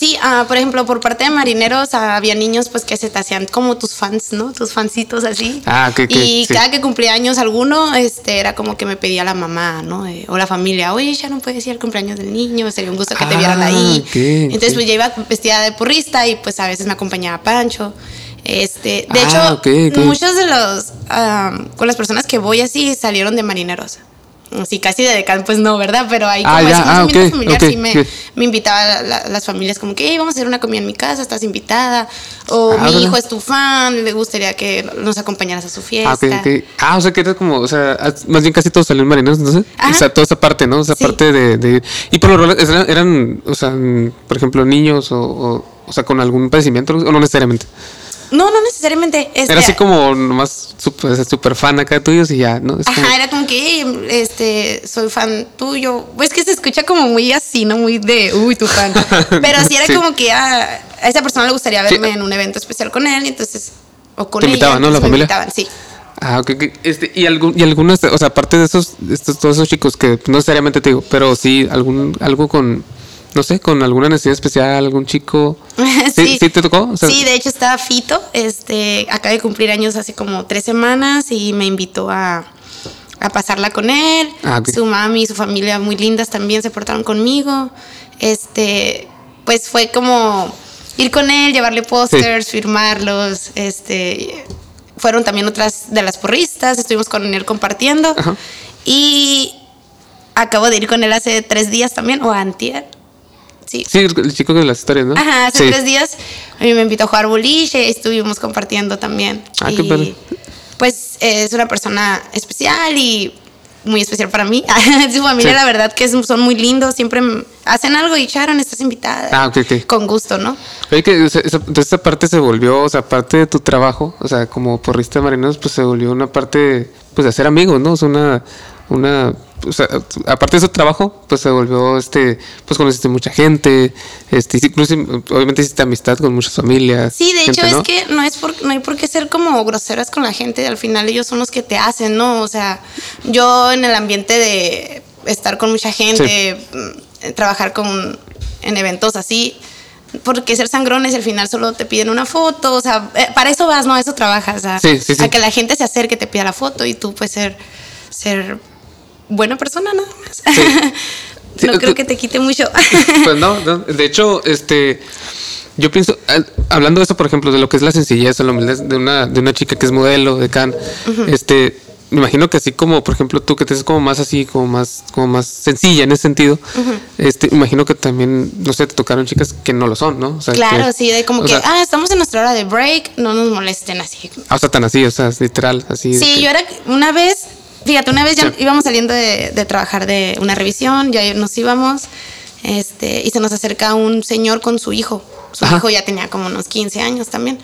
Sí, ah, por ejemplo, por parte de marineros había niños pues que se te hacían como tus fans, ¿no? Tus fancitos así. Ah, ok, ok, Y sí. cada que cumplía años alguno, este, era como que me pedía la mamá, ¿no? Eh, o la familia, oye, ya no puedes ir al cumpleaños del niño, sería un gusto que te vieran Ah, ahí. ok, Entonces ok. pues yo iba vestida de porrista y pues a veces me acompañaba Pancho. Este, de Ah, hecho, ok, ok. muchos de los, ah, con las personas que voy así salieron de marineros. Sí, casi de decán, pues no, ¿verdad? Pero ahí Ah, como ya, es un ah, familiar, ok, sí me, ok. me invitaba a la- las familias como que "Hey, vamos a hacer una comida en mi casa, estás invitada. O Ah, mi ¿verdad? hijo es tu fan, le gustaría que nos acompañaras a su fiesta. Ah, ok. Ah, o sea, que eres como, o sea, más bien casi todos salieron marineros, entonces. Ajá. O sea, toda esa parte, ¿no? Esa Sí. parte de, de- Y por lo general eran, o sea, por ejemplo, niños o, o, o sea, con algún padecimiento, o no necesariamente. No, no necesariamente. este, Era así como nomás súper super fan acá de tuyos y ya, ¿no? Es como- Ajá, era como que, "Hey, este, soy fan tuyo. Pues que se escucha como muy así, ¿no? Muy de, uy, tu fan. [laughs] Pero sí era Sí. como que ah, a esa persona le gustaría Sí. verme en un evento especial con él, y entonces, o con Te ella. invitaban, ¿no? La familia. invitaban, sí. Ah, ok, ok. Este, y, algún, y algunos, o sea, aparte de esos, estos, todos esos chicos que no necesariamente te digo, pero sí algún, algo con, no sé, con alguna necesidad especial, algún chico. [laughs] ¿Sí, sí te tocó? O sea, sí, de hecho estaba Fito, este, acaba de cumplir años hace como tres semanas y me invitó a, a pasarla con él. Ah. Su mami y su familia muy lindas también se portaron conmigo. Este, pues fue como ir con él, llevarle pósters, firmarlos, este, fueron también otras de las porristas, estuvimos con él compartiendo Ajá. y acabo de ir con él hace tres días también, o antier. Sí, Sí, el chico de las historias, ¿no? Ajá, hace Sí. tres días a mí me invitó a jugar boliche y estuvimos compartiendo también. Ah, qué padre. pues eh, es una persona especial y muy especial para mí. [laughs] Su familia, Sí. la verdad, que es- son muy lindos. Siempre hacen algo y Sharon, estás invitada. Ah, ok, ok. Con gusto, ¿no? Oye, que esa, esa- entonces esa parte se volvió, o sea, parte de tu trabajo, o sea, como porrista de marineros, pues se volvió una parte, pues de hacer amigos, ¿no? O sea, una, una, o sea, aparte de su trabajo, pues se volvió, este, pues conociste mucha gente, este, incluso, obviamente hiciste amistad con muchas familias. Sí, de hecho es que no es por, no hay por qué ser como groseras con la gente, al final ellos son los que te hacen, ¿no? O sea, yo en el ambiente de estar con mucha gente, mm, trabajar con en eventos así, porque ser sangrones al final solo te piden una foto, o sea, eh, para eso vas, no, a eso trabajas, a, Sí, sí, sí. a que la gente se acerque, te pida la foto y tú ser ser buena persona nada más. Sí, [laughs] no tú- creo que te quite mucho. [laughs] Pues no, no, de hecho, este, yo pienso, eh, hablando de eso, por ejemplo, de lo que es la sencillez o la humildad de una, de una chica que es modelo de Can, este, me imagino que así como, por ejemplo, tú que te es como más así, como más, como más sencilla en ese sentido, este, imagino que también, no sé, te tocaron chicas que no lo son, ¿no? O sea, Claro, que- sí, de como que, sea, ah, estamos en nuestra hora de break, no nos molesten así. ah, o sea, tan así, o sea, literal, así. Sí, que- yo era una vez, fíjate, una vez ya Sí. íbamos saliendo de, de trabajar de una revisión, ya nos íbamos, este, y se nos acerca un señor con su hijo. Su Ajá. hijo ya tenía como unos 15 años también.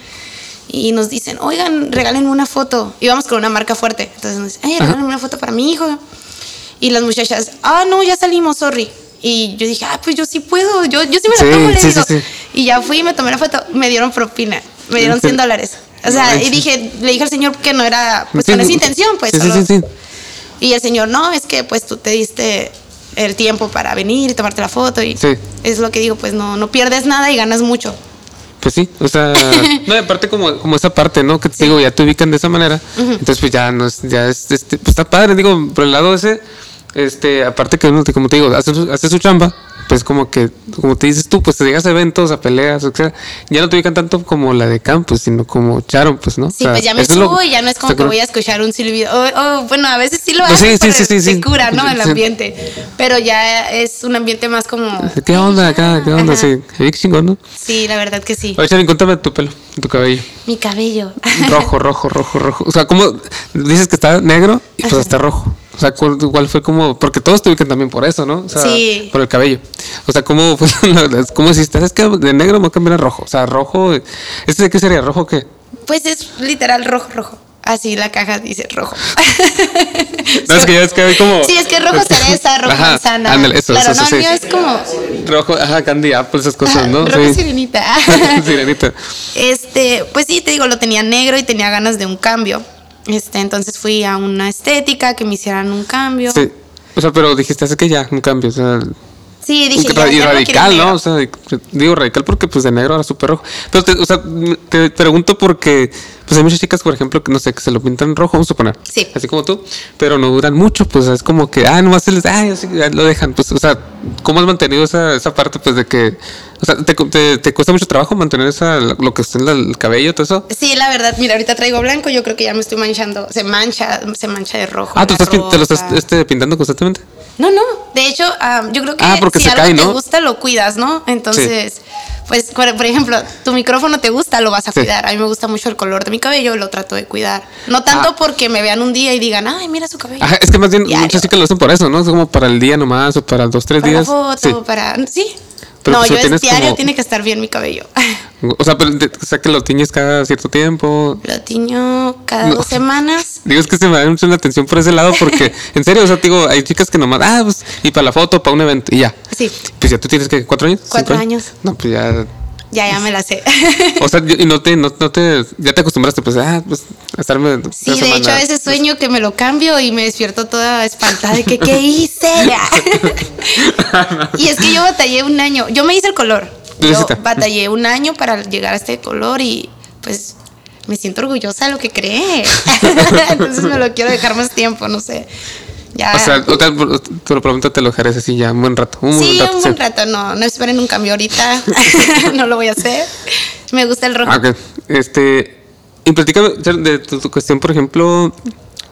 Y nos dicen, oigan, regálenme una foto. Íbamos con una marca fuerte. Entonces nos dicen, "Ay, regálenme una foto para mi hijo. Y las muchachas, ah, no, ya salimos, sorry. Y yo dije, ah, pues yo sí puedo, yo, yo sí me la Sí, tomo, le sí, digo. sí. Y ya fui y me tomé la foto, me dieron propina, me dieron 100 dólares. O sea, y dije, le dije al señor que no era, pues con esa intención, pues. Sí, sí, solo- sí, sí. Y el señor, no, es que pues tú te diste el tiempo para venir y tomarte la foto. Y Sí. es lo que digo, pues no, no pierdes nada y ganas mucho. Pues sí, o sea, [laughs] no, aparte como, como esa parte, ¿no? Que te digo, ya te ubican de esa manera, entonces pues ya no es, ya es, este, pues está padre, digo, por el lado ese, este, aparte que uno, como te digo, hace, hace su chamba, pues como que, como te dices tú, pues te llegas a eventos, a peleas, o sea, ya no te ubican tanto como la de campus, sino como Charon, pues, ¿no? Sí, pues ya me subo y ya no es como que voy a escuchar un silbido. O, o, bueno, a veces sí lo hago, Pues sí, sí, sí, sí, se cura, ¿no? El ambiente. Pero ya es un ambiente más como... ¿Qué onda acá? ¿Qué onda? Ajá. Sí, chingón, ¿no? Sí, la verdad que sí. Oye, Charon, cuéntame tu pelo, tu cabello. Mi cabello. Rojo, rojo, rojo, rojo. O sea, ¿cómo dices que está negro y pues está rojo? O sea, ¿cuál, cuál fue como.? Porque todos te ubican también por eso, ¿no? O sea, Sí. por el cabello. O sea, ¿cómo fue? [laughs] ¿Cómo hiciste? Es que de negro me voy a cambiar a rojo. O sea, rojo. ¿Este de qué sería? ¿Rojo qué? Pues es literal rojo, rojo. Así la caja dice rojo. No, es que ya es que hay como. Sí, es que rojo [laughs] cereza, rojo Ajá, manzana. ándale, eso, claro, eso, no, sí. el mío es como Rojo, ajá, candy apple, esas cosas, ¿no? rojo Sí. sirenita. [laughs] Sirenita. Este, pues sí, te digo, lo tenía negro y tenía ganas de un cambio. Este, entonces fui a una estética que me hicieran un cambio. Sí. O sea, pero dijiste, hace que ya, un cambio. O sea, Sí, dije, y ya, ya radical. ¿no? O sea, digo radical porque pues de negro era súper rojo. Pero, te, o sea, te pregunto porque pues hay muchas chicas, por ejemplo, que no sé, que se lo pintan rojo, vamos a suponer. Sí. Así como tú, pero no duran mucho, pues es como que, ah, nomás se les, ah, lo dejan. Pues, o sea, ¿cómo has mantenido esa, esa parte, pues de que, o sea, te, te, te cuesta mucho trabajo mantener esa, lo que está en el cabello, todo eso? Sí, la verdad, mira, ahorita traigo blanco, yo creo que ya me estoy manchando, se mancha, se mancha de rojo. Ah, ¿tú estás, te lo estás este, pintando constantemente? No, no, de hecho, ah, yo creo que Ah, si se algo cae, te gusta, lo cuidas, ¿no? Entonces, pues, por, por ejemplo, tu micrófono te gusta, lo vas a Sí. cuidar. A mí me gusta mucho el color de mi cabello, lo trato de cuidar. No tanto Ah. porque me vean un día y digan, ay, mira su cabello. Ajá, es que más bien muchas chicas lo hacen por eso, ¿no? Es como para el día nomás o para dos, tres para días. foto, Sí. para... Sí. Pero no, pues yo es diario, como- tiene que estar bien mi cabello. [laughs] O sea, pero o sea, que lo tiñes cada cierto tiempo. lo tiño cada No. dos semanas. [laughs] Digo, es que se me da mucho la atención por ese lado porque, [laughs] en serio, o sea, digo, hay chicas que nomás, ah, pues, y para la foto, para un evento, y ya. Sí, Pues ya tú tienes que, ¿cuatro años? Cuatro ¿Cinco años. No, pues ya. Ya, ya me la sé. [laughs] O sea, y no te, no, no te, ya te acostumbraste, pues, ah, pues, a estarme. Sí, de hecho, a veces sueño que me lo cambio y me despierto toda espantada de que, [laughs] ¿qué hice? [laughs] y es que yo batallé un año. Yo me hice el color. Yo batallé un año para llegar a este color y pues me siento orgullosa de lo que creé. Entonces me lo quiero dejar más tiempo, no sé. Ya. O sea, o tal, te lo pregunto, te lo dejarás así ya un buen rato. Un sí, buen rato, un buen rato, no, no esperen un cambio ahorita. [laughs] no lo voy a hacer. Me gusta el rojo. Ah, ok. Este. Y platícame de tu, tu cuestión, por ejemplo,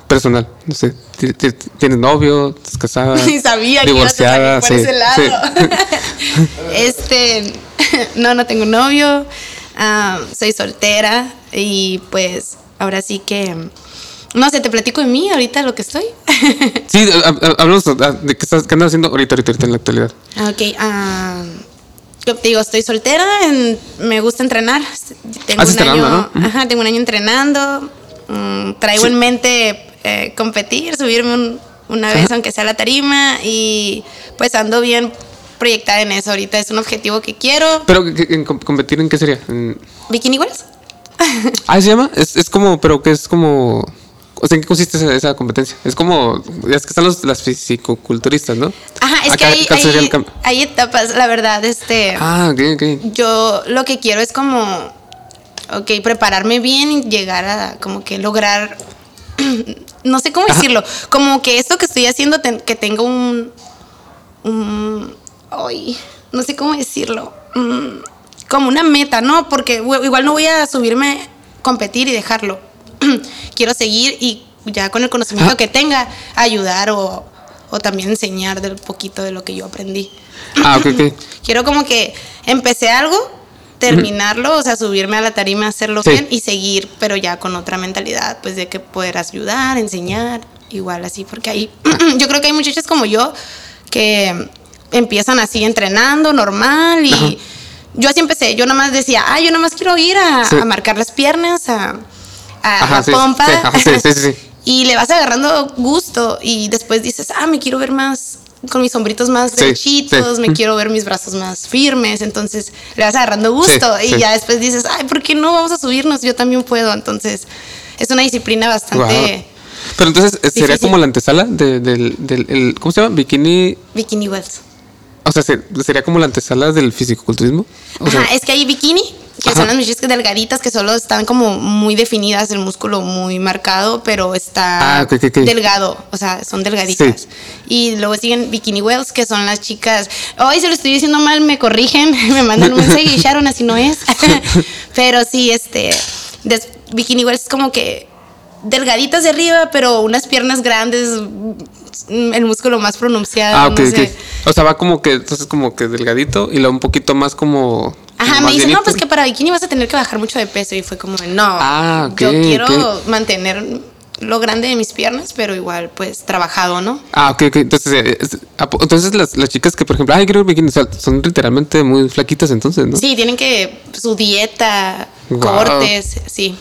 personal. No sé, ti- ti- ¿tienes novio? ¿Estás casada? [laughs] Ni sabía que ibas a divorciada, salir por sí, ese lado. sí. [laughs] este, no, no tengo novio, ah, soy soltera y pues ahora sí que, no sé, te platico de mí ahorita lo que estoy. [laughs] Sí, ha- ha- hablamos ah, de qué, estás, qué andas haciendo ahorita, ahorita, ahorita en la actualidad. ok, ah, yo te digo, estoy soltera, en- me gusta entrenar. Tengo un año, ¿no? ajá, tengo un año entrenando. mm, traigo Sí. en mente eh, competir, subirme un- una vez aunque sea la tarima y pues ando bien proyectada en eso ahorita. Es un objetivo que quiero. Pero, ¿qué- en com- ¿competir en qué sería? En- Bikini Girls. Ah, ¿se llama? Es, es como, pero que es como... O sea, ¿en qué consiste esa, esa competencia? Es como... Ya es que están los, las fisicoculturistas, ¿no? Ajá, es que hay, hay, hay etapas, la verdad, este... Ah, ok, ok. Yo lo que quiero es como, ok, prepararme bien y llegar a como que lograr, [clears throat] no sé cómo decirlo, como que esto que estoy haciendo, ten- que tenga un, un, ay, no sé cómo decirlo, mm, como una meta, ¿no? Porque igual no voy a subirme, competir y dejarlo. [clears throat] quiero seguir y ya con el conocimiento Ah. que tenga, ayudar o, o también enseñar del poquito de lo que yo aprendí. Ah, ok, ok. [clears throat] Quiero como que empecé algo, terminarlo, o sea, subirme a la tarima, hacerlo Sí. bien y seguir, pero ya con otra mentalidad, pues de que poderás ayudar, enseñar, igual así, porque ahí [clears throat] yo creo que hay muchachas como yo que empiezan así entrenando normal y Ajá. yo así empecé, yo nomás decía, ah, yo nomás quiero ir a, Sí. a marcar las piernas, a, a Ajá, la sí, pompa. sí, ajá, sí. [laughs] Y le vas agarrando gusto y después dices, ah, me quiero ver más con mis hombritos más derechitos, me quiero ver mis brazos más firmes, entonces le vas agarrando gusto y ya después dices, ay, ¿por qué no vamos a subirnos? Yo también puedo, entonces es una disciplina bastante. Pero entonces eh, sería Difícil. como la antesala de- del, del el- ¿cómo se llama? Bikini. bikini wells. O sea, se- sería como la antesala del fisicoculturismo. O sea, Ajá, es que hay bikini, que Ajá. son las muchachas delgaditas que solo están como muy definidas, el músculo muy marcado, pero está Ah, delgado, o sea, son delgaditas. Sí. Y luego siguen bikini wells, que son las chicas, hoy se lo estoy diciendo mal, me corrigen, [laughs] me mandan un mensaje y Sharon así no es. [laughs] pero sí, este, des- bikini wells como que delgaditas de arriba, pero unas piernas grandes, mm, el músculo más pronunciado. ah, ok, no. O sea, va como que, entonces como que delgadito y luego un poquito más como. Ajá, me dicen, no, pues que para bikini vas a tener que bajar mucho de peso. Y fue como, no, Ah, yo quiero mantener lo grande de mis piernas, pero igual, pues, trabajado, ¿no? Ah, ok, ok. Entonces, eh, ah, entonces las, las chicas que, por ejemplo, ay, quiero bikini, o sea, son literalmente muy flaquitas entonces, ¿no? Sí, tienen que, su dieta, Wow. cortes, sí.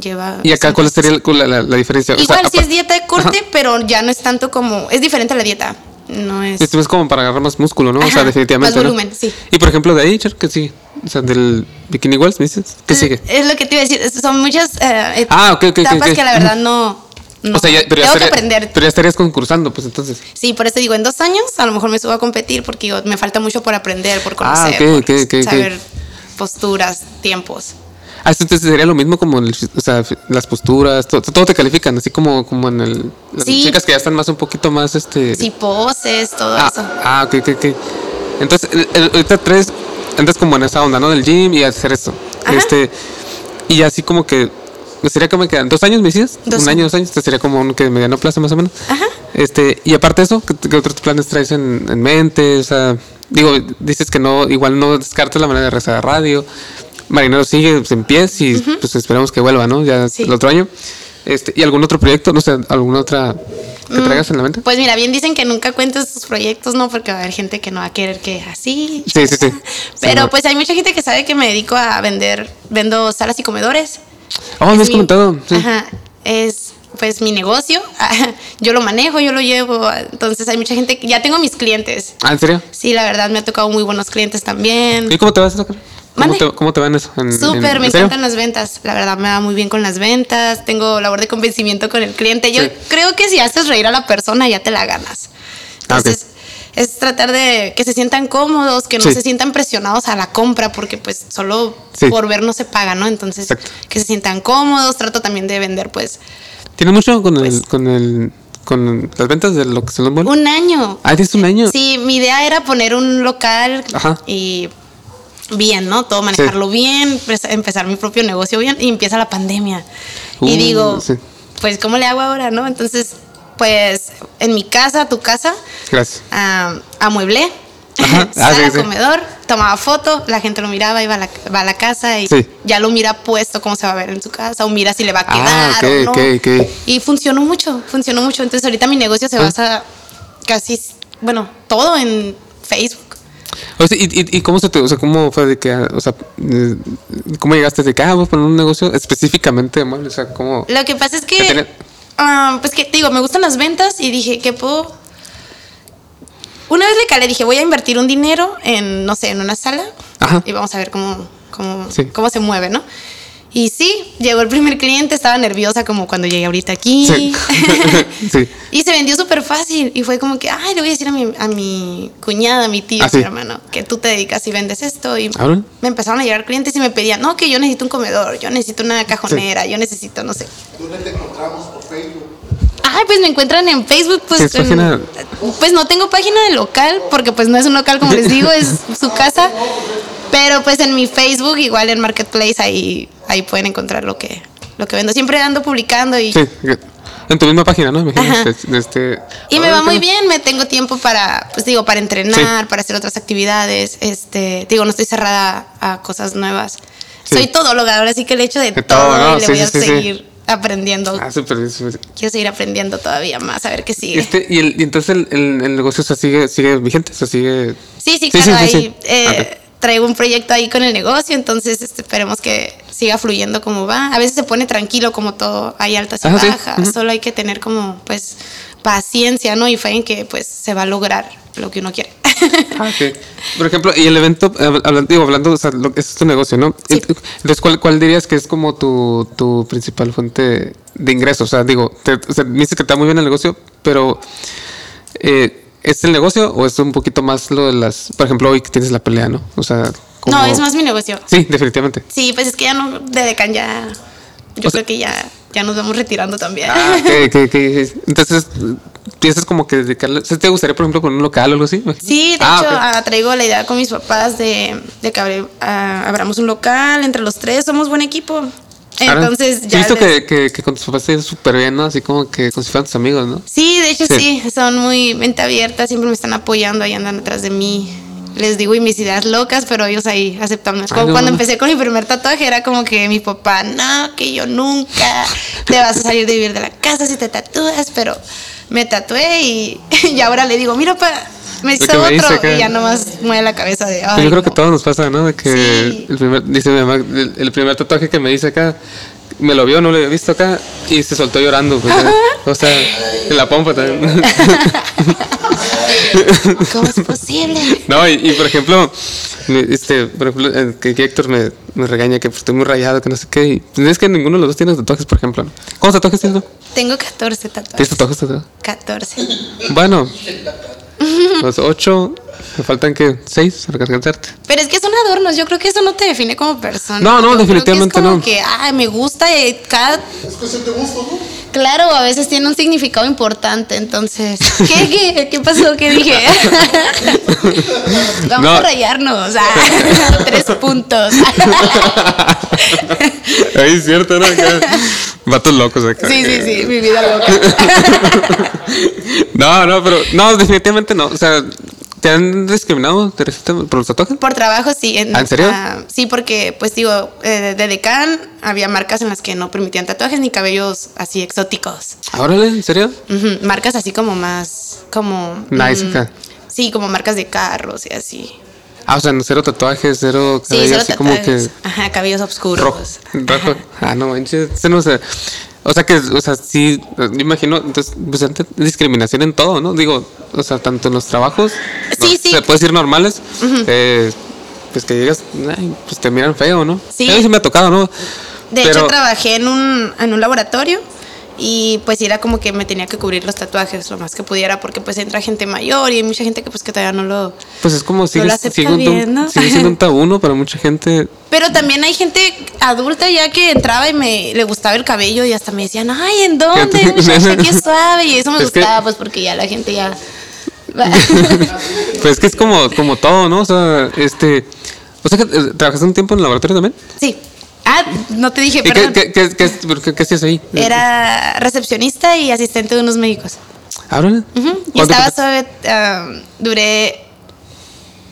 lleva. ¿Y acá cuál sería la, la- la diferencia? O sea, Igual sí es dieta de corte, Ajá. pero ya no es tanto como. Es diferente a la dieta. No es. Esto es como para agarrar más músculo, ¿no? o sea, definitivamente. más ¿no? volumen, sí. Y por ejemplo, de ahí, ¿qué sigue? O sea, del Bikini Walls, ¿me dices? ¿Qué sigue? Es lo que te iba a decir. es- Son muchas eh, Ah, ok, ok, ok, etapas ok. que la verdad no. no- o sea, ya, pero, ya tengo que estaría- aprender. pero ya estarías concursando, pues entonces. Sí, por eso digo, en dos años a lo mejor me subo a competir porque digo, me falta mucho por aprender, por Ah, conocer, ok, por saber posturas, tiempos. Ah, esto entonces sería lo mismo como el, o sea, las posturas, to- todo, te califican, así como, como en el. Las Sí. chicas que ya están más un poquito más este. Sí, poses, todo Ah, eso. ah, ok, ok, ok. Entonces, ahorita tres, andas como en esa onda, ¿no? Del gym y hacer esto. Ajá. Este, y así como que, sería como que, ¿dos años me decías? Dos un año, dos años, este sería como un que mediano plazo más o menos. Ajá. Este, y aparte de eso, ¿qué, qué otros planes traes en, en mente? O sea, digo, dices que no, igual no descartas la manera de rezar a radio. Marinero sigue en pies y pues esperamos que vuelva, ¿no? Ya Sí. el otro año. Este, ¿Y algún otro proyecto? No sé, ¿alguna otra que traigas en la mente? Pues mira, bien dicen que nunca cuentes tus proyectos, ¿no? Porque va a haber gente que no va a querer que así. Sí, sí, sí. [laughs] Pero Sí, pues hay mucha gente que sabe que me dedico a vender, vendo salas y comedores. Oh, me Es has mi- comentado. Sí. Ajá. Es pues mi negocio. [laughs] Yo lo manejo, yo lo llevo. Entonces hay mucha gente que ya tengo mis clientes. Ah, ¿en serio? Sí, la verdad me ha tocado muy buenos clientes también. ¿Y cómo te vas eso? ¿Cómo te, ¿Cómo te va en eso? ¿En- en- Súper, me encantan las ventas. La verdad me va muy bien con las ventas. Tengo labor de convencimiento con el cliente. Yo Sí. creo que si haces reír a la persona ya te la ganas. Ah. Entonces, es tratar de que se sientan cómodos, que no Sí. se sientan presionados a la compra, porque pues solo Sí. por ver no se paga, ¿no? Entonces, Exacto. que se sientan cómodos. Trato también de vender pues ¿Tienes mucho con el, Pues- con el, con las ventas de lo que son los un año. Ah, tienes un año. Sí, mi idea era poner un local Ajá. y bien, ¿no? Todo manejarlo bien, pues, empezar mi propio negocio bien y empieza la pandemia. Uh, y digo, sí. pues ¿cómo le hago ahora, no? Entonces, pues en mi casa, tu casa, Gracias. ah, amueblé. Ajá. [laughs] Ah, Sala, sí, sí. comedor, tomaba foto, la gente lo miraba, iba a la, va a la casa y ya lo mira puesto cómo se va a ver en su casa o mira si le va a quedar Ah, ok, o no. Y funcionó mucho, funcionó mucho. Entonces ahorita mi negocio se Ah. basa casi, bueno, todo en Facebook. O sea, ¿y, y, y cómo se te, o sea, cómo fue de que, o sea, cómo llegaste de que, ah, voy a poner un negocio específicamente de muebles? O sea, cómo... Lo que pasa es Que tener- ah, pues que te digo, me gustan las ventas y dije, ¿qué puedo? Una vez le calé, dije, voy a invertir un dinero en, no sé, en una sala Ajá. y vamos a ver cómo, cómo, Sí. cómo se mueve, ¿no? Y sí, llegó el primer cliente, estaba nerviosa como cuando llegué ahorita aquí. Sí. [laughs] Sí. Y se vendió súper fácil. Y fue como que, ay, le voy a decir a mi, a mi cuñada, a mi tío, Ah, a sí. mi hermano, que tú te dedicas y vendes esto. Y Ah, bueno. me empezaron a llegar clientes y me pedían, no, que yo necesito un comedor, yo necesito una cajonera, yo necesito, no sé. Ay, pues me encuentran en Facebook, pues. ¿Tienes en- página? pues no tengo página de local, porque pues no es un local, como les digo, es su [laughs] casa. Pero pues en mi Facebook, igual en Marketplace, ahí, ahí pueden encontrar lo que, lo que vendo. Siempre ando publicando y, Sí, en tu misma página, ¿no? De este... y me va muy bien, me tengo tiempo para, pues digo, para entrenar, para hacer otras actividades. Este, digo, no estoy cerrada a cosas nuevas. Sí. Soy todóloga, ahora sí que le echo de, De todo, todo, ¿no? y le Sí, voy a sí, sí, sí. seguir aprendiendo. Ah, súper bien. Quiero seguir aprendiendo todavía más, a ver qué sigue. Este, y, el, y entonces el, el, el negocio o sea, sigue, sigue vigente, o sea, sigue... Sí, sí, Sí, claro, sí, sí, ahí sí. eh, Ok. Traigo un proyecto ahí con el negocio, entonces este, esperemos que siga fluyendo como va. A veces se pone tranquilo como todo, hay altas y Ajá, sí. bajas, solo hay que tener como pues paciencia, ¿no? Y fe en que pues se va a lograr lo que uno quiere. Ah, ok. [laughs] Por ejemplo, y el evento, hab- hablando, digo, hablando, o sea, lo, es tu negocio, ¿no? Sí. Entonces, ¿cuál, ¿cuál dirías que es como tu, tu principal fuente de ingresos? O sea, digo, te, o sea, me dices que va muy bien el negocio, pero eh, ¿es el negocio o es un poquito más lo de las, por ejemplo, hoy que tienes la pelea, ¿no? O sea, como- No, es más mi negocio. Sí, definitivamente. Sí, pues es que ya no, de Decan ya, yo O sea- creo que ya, ya nos vamos retirando también. Ah, ok, [laughs] ok, ok. Entonces, piensas como que dedicarle, ¿te gustaría, por ejemplo, con un local o algo así? Sí, de Ah, hecho, ok. ah, traigo la idea con mis papás de, de que ah, abramos un local entre los tres, somos buen equipo. Entonces ya. visto les- que, que, que con tus papás te súper bien, ¿no? Así como que con si fueran tus amigos, ¿no? Sí, de hecho Sí. sí. son muy mente abierta, siempre me están apoyando, ahí andan atrás de mí. Les digo y mis ideas locas, pero ellos ahí aceptan. Es Ay, como no, cuando empecé con mi primer tatuaje, era como que mi papá, no, que yo nunca te vas a salir de vivir de la casa si te tatúas, pero me tatué y, [laughs] y ahora le digo, mira, pa, me que dice otro acá. y ya nomás mueve la cabeza de, Pues ay, yo creo que no". todo nos pasa, ¿no? De que Sí. el primer, dice mi mamá, el, el primer tatuaje que me hice acá, me lo vio, no lo había visto acá y se soltó llorando. pues, o sea, en la pompa también. [laughs] ¿Cómo es posible? no, y, y, por ejemplo, este, por ejemplo, eh, que, que Héctor me, me regaña que pues, estoy muy rayado, que no sé qué. Y, es que ninguno de los dos tiene tatuajes, por ejemplo. ¿Cuántos tatuajes tienes tú? Tengo 14 ¿Tienes tatuajes. tatuajes tatuados? 14. Bueno, más 8 te faltan que seis para alcanzarte. Pero es que son adornos. Yo creo que eso no te define como persona. No, no, definitivamente creo es como. Que ay, me gusta y cada. Es cuestión de ¿no? Claro, a veces tiene un significado importante. Entonces, [laughs] ¿qué, qué, qué pasó? ¿Qué dije? [laughs] Vamos a rayarnos. [laughs] Tres puntos. es cierto, ¿no? Vatos locos acá. Sí, sí, sí, mi vida loca. no, no, pero no, definitivamente no. O sea, ¿te han discriminado ¿Te resisten por los tatuajes? Por trabajo, sí. ¿Ah, en serio? sí, porque, pues digo, eh, de Decan había marcas en las que no permitían tatuajes ni cabellos así exóticos. Órale, ¿en serio? Marcas así como más, como... Nice, mm, acá. Sí, como marcas de carros y así. Ah, o sea, no, cero tatuajes, cero Sí, cabello, solo así como que tatuajes. Ajá, cabellos oscuros. rojo. rojo. Ah, no manches, ese no sé. O sea que, o sea, sí, yo imagino, entonces, pues antes, discriminación en todo, ¿no? Digo, o sea, tanto en los trabajos, Sí, no, sí. se puede decir normales, eh, pues que llegas, ay, pues te miran feo, ¿no? Sí. A mí sí me ha tocado, ¿no? De Pero- hecho, trabajé en un, en un laboratorio y pues era como que me tenía que cubrir los tatuajes lo más que pudiera porque pues entra gente mayor y hay mucha gente que pues que todavía no lo... Pues es como sigue, acepta sigue, un, bien, ¿no? sigue siendo un tabú, ¿no? Para mucha gente. Pero también hay gente adulta ya que entraba y me le gustaba el cabello y hasta me decían, ay, ¿en dónde? Muchacha, qué [laughs] suave. Y eso me Es que- gustaba pues porque ya la gente ya... [laughs] Pues es que es como, como todo, ¿no? O sea, este. O sea, que ¿trabajaste un tiempo en el laboratorio también? sí. Ah, no te dije, ¿Y qué, perdón. qué, qué, qué, qué, qué hacías ahí? Era recepcionista y asistente de unos médicos. Ujú, Y ¿Cuánto estaba suave, ah, duré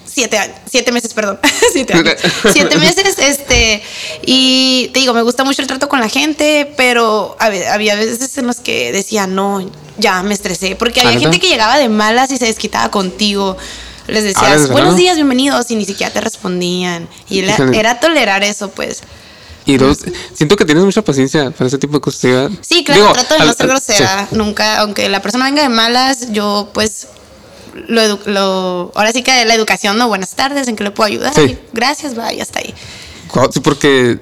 siete años, siete meses, perdón, [laughs] siete años, siete meses, este, y te digo, me gusta mucho el trato con la gente, pero hab- había veces en los que decía, no, ya me estresé, porque había ¿Ah, gente que llegaba de malas y se desquitaba contigo. Les Ah, decías, ¿desde buenos días, bienvenidos, y ni siquiera te respondían. Y era tolerar eso, pues. Y dos, siento que tienes mucha paciencia para ese tipo de cosas. ¿verdad? Sí, claro, Digo, trato de al- no ser grosera, nunca, aunque la persona venga de malas, yo pues lo, lo ahora sí que la educación, no, buenas tardes, en qué le puedo ayudar, Sí. Y gracias, vaya, hasta ahí. Sí, porque,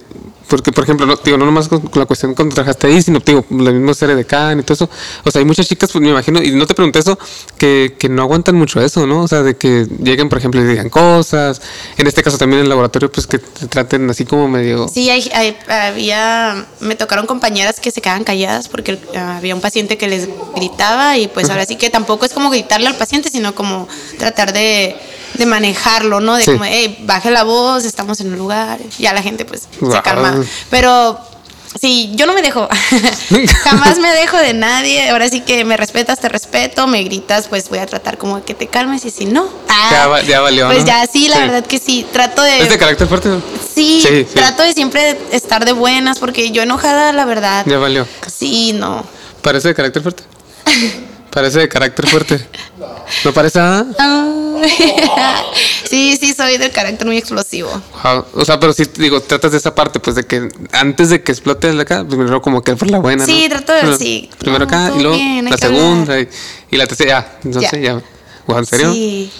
porque, por ejemplo, no, digo, no nomás con, con la cuestión cuando trabajaste ahí, sino, digo, la misma serie de Can y todo eso. O sea, hay muchas chicas, pues me imagino, y no te pregunté eso, que, que no aguantan mucho eso, ¿no? O sea, de que lleguen, por ejemplo, y digan cosas. En este caso también en el laboratorio, pues que te traten así como medio. Sí, hay, hay- había, me tocaron compañeras que se quedaban calladas porque ah, había un paciente que les gritaba y pues ahora sí que tampoco es como gritarle al paciente, sino como tratar de, de manejarlo, ¿no? De Sí. como, hey, baje la voz, estamos en un lugar, ya la gente pues se calma. Pero sí, yo no me dejo, [laughs] jamás me dejo de nadie, ahora sí que me respetas, te respeto, me gritas, pues voy a tratar como que te calmes y si no, ah, Ya va- ya valió, Pues ¿no? ya sí, la Sí. verdad que sí, trato de... ¿Es de carácter fuerte? no? Sí, Sí, sí. trato de siempre estar de buenas porque yo enojada, la verdad. Ya valió. Sí, no. ¿Parece de carácter fuerte? [laughs] Parece de carácter fuerte. ¿No parece? ah? Ay. [laughs] sí, sí, soy del carácter muy explosivo. Ah, O sea, pero sí, digo, tratas de esa parte, pues de que antes de que explote el de acá, primero como que por la buena, Sí, ¿no? trato de- Primero- sí. Primero No, acá todo y luego bien, la segunda y, y la tercera, ya. Entonces Ya. ya. ¿En serio? Sí.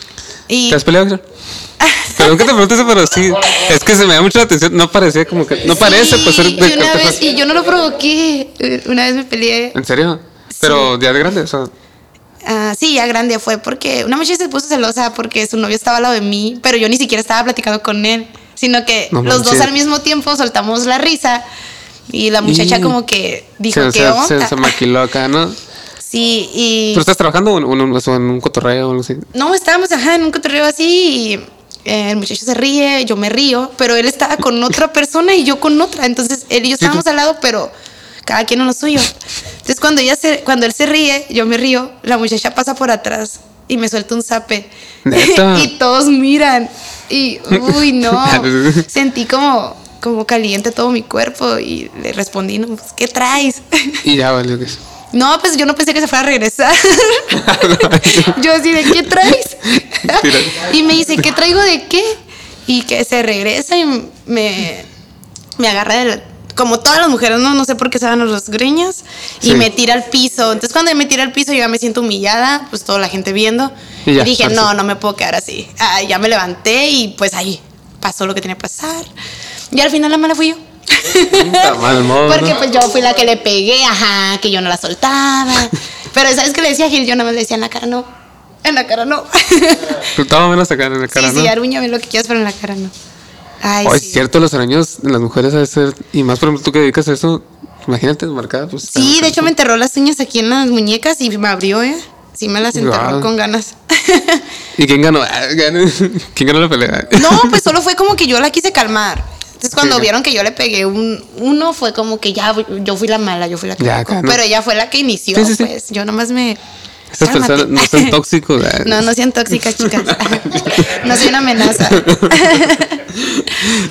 Y ¿Te has peleado? [laughs] Perdón que te pregunte eso, pero sí. Es que se me da mucho la atención. No parecía como que. No parece, pues ser Sí, de y una carácter vez, fuerte. y yo no lo provoqué. eh, Una vez me peleé. ¿En serio? Pero ya de grande, o sea. Ah, sí, ya grande fue porque una muchacha se puso celosa porque su novio estaba al lado de mí, pero yo ni siquiera estaba platicando con él, sino que No los dos al mismo tiempo soltamos la risa y la muchacha Y- como que dijo, se, ¿qué se- onda? se- se maquiló acá, ¿no? Sí, y... ¿Pero estás trabajando en, un- o en un cotorreo o algo así? No, estábamos ajá, en un cotorreo así y eh, el muchacho se ríe, yo me río, pero él estaba con otra persona y yo con otra. Entonces él y yo estábamos al lado, pero cada quien en lo suyo. Entonces cuando, ella se, cuando él se ríe, yo me río, la muchacha pasa por atrás y me suelta un zape. [laughs] Y todos miran. Y, uy, no. [laughs] Sentí como, como caliente todo mi cuerpo y le respondí, no, pues, ¿qué traes? [laughs] Y ya valió que eso. No, pues yo no pensé que se fuera a regresar. yo así de, ¿qué traes? Y me dice, ¿qué traigo de qué? Y que se regresa y me, me agarra del, como todas las mujeres, no, no sé por qué se van las greñas y Sí. me tira al piso. Entonces cuando me tira al piso yo ya me siento humillada, pues toda la gente viendo. Y Y, ya, dije, ahora no, no me puedo quedar así. Ah, ya me levanté y pues ahí pasó lo que tenía que pasar. Y al final la mala fui yo. Madre, modo, ¿no? Porque pues yo fui la que le pegué, ajá, que yo no la soltaba. Pero ¿sabes qué le decía a Gil? Yo nada más le decía en la cara no. En la cara no. Tú menos acá en la cara, sí, ¿no? sí, arúñame lo que quieras, pero en la cara no. Ay, Ay, sí. es cierto, los araños en las mujeres debe ser. Y más, por ejemplo, tú que dedicas a eso, imagínate marcada. Pues, Sí, de hecho me enterró las uñas aquí en las muñecas y me abrió, ¿eh? Sí, me las enterró Guau. con ganas. [laughs] ¿Y quién ganó? Ah, [laughs] ¿Quién ganó la pelea? no, pues solo fue como que yo la quise calmar. Entonces cuando Sí. vieron que yo le pegué un uno fue como que ya yo fui la mala, yo fui la que Ya, acá, ¿no? Pero ella fue la que inició, Sí, sí, pues. Yo nomás me Esas personas no son tóxicos. [laughs] ah. No, no sean tóxicas, chicas. no soy una amenaza.